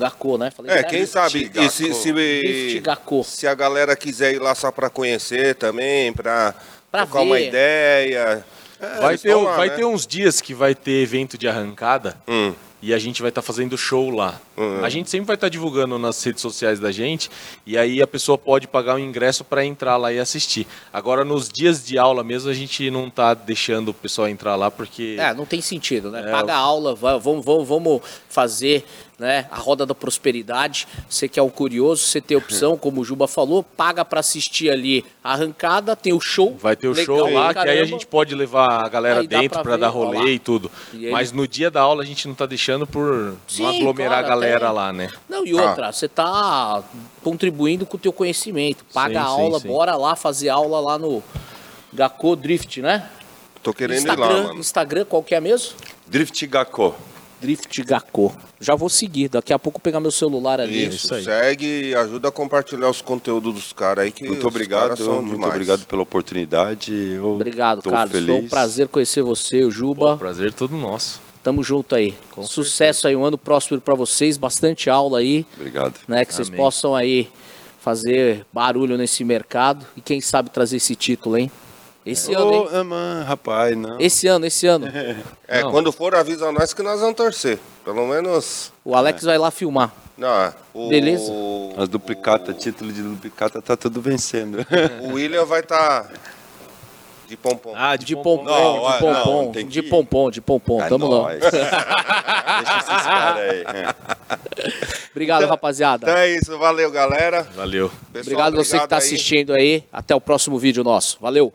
Gakko, né? Falei É, quem sabe, e se, se, se a galera quiser ir lá só pra conhecer também, pra, Pra trocar uma ideia. É, Vai, ter, lá, vai né? ter uns dias que vai ter evento de arrancada Hum. e a gente vai estar fazendo show lá. Uhum. A gente sempre vai estar divulgando nas redes sociais da gente e aí a pessoa pode pagar o ingresso para entrar lá e assistir. Agora, nos dias de aula mesmo, a gente não tá deixando o pessoal entrar lá porque. É, não tem sentido, né? É, Paga a aula, vamos, vamos, vamos fazer né, a roda da prosperidade. Você que é o curioso, você tem opção, como o Juba falou, paga pra assistir ali a arrancada, tem o show. Vai ter o legal show lá, que aí a gente pode levar a galera Aí dentro pra para dar ó lá. rolê e tudo. E aí- Mas no dia da aula a gente não tá deixando por Sim, não aglomerar claro, a galera até- lá, né? Não, e outra, você tá contribuindo com o teu conhecimento. Paga Sim, a sim, aula, sim. bora lá fazer aula lá no Gakko Drift, né? Tô querendo Instagram, ir lá, mano. Instagram, qual que é mesmo? Drift Gakko. Drift Gakko. Já vou seguir, daqui a pouco pegar meu celular ali. Isso, isso aí. segue e ajuda a compartilhar os conteúdos dos caras aí que Muito obrigado, muito demais. obrigado pela oportunidade. Eu Obrigado, Carlos. Feliz. Foi um prazer conhecer você, o Pô, Juba. prazer todo nosso. Tamo junto aí. Sucesso aí, um ano próspero pra vocês, bastante aula aí, Obrigado. né? Que vocês Amém. possam aí fazer barulho nesse mercado e quem sabe trazer esse título, hein? Esse ano, hein? Ah, mano, rapaz, não. Esse ano, esse ano. <laughs> É, Não. quando for, avisa nós que nós vamos torcer. Pelo menos. O Alex vai lá filmar. Não, é, o, Beleza. As duplicata, título de duplicata tá tudo vencendo. <laughs> O William vai estar de pompom. Ah, De pompom. pompom, Não, de pompom, não, de pompom, de pompom. É Tamo lá. nóis. <laughs> Deixa esses caras aí. Obrigado, rapaziada. Então é isso, valeu, galera. Valeu. Pessoal, Obrigado você que tá aí. assistindo aí. Até o próximo vídeo nosso. Valeu.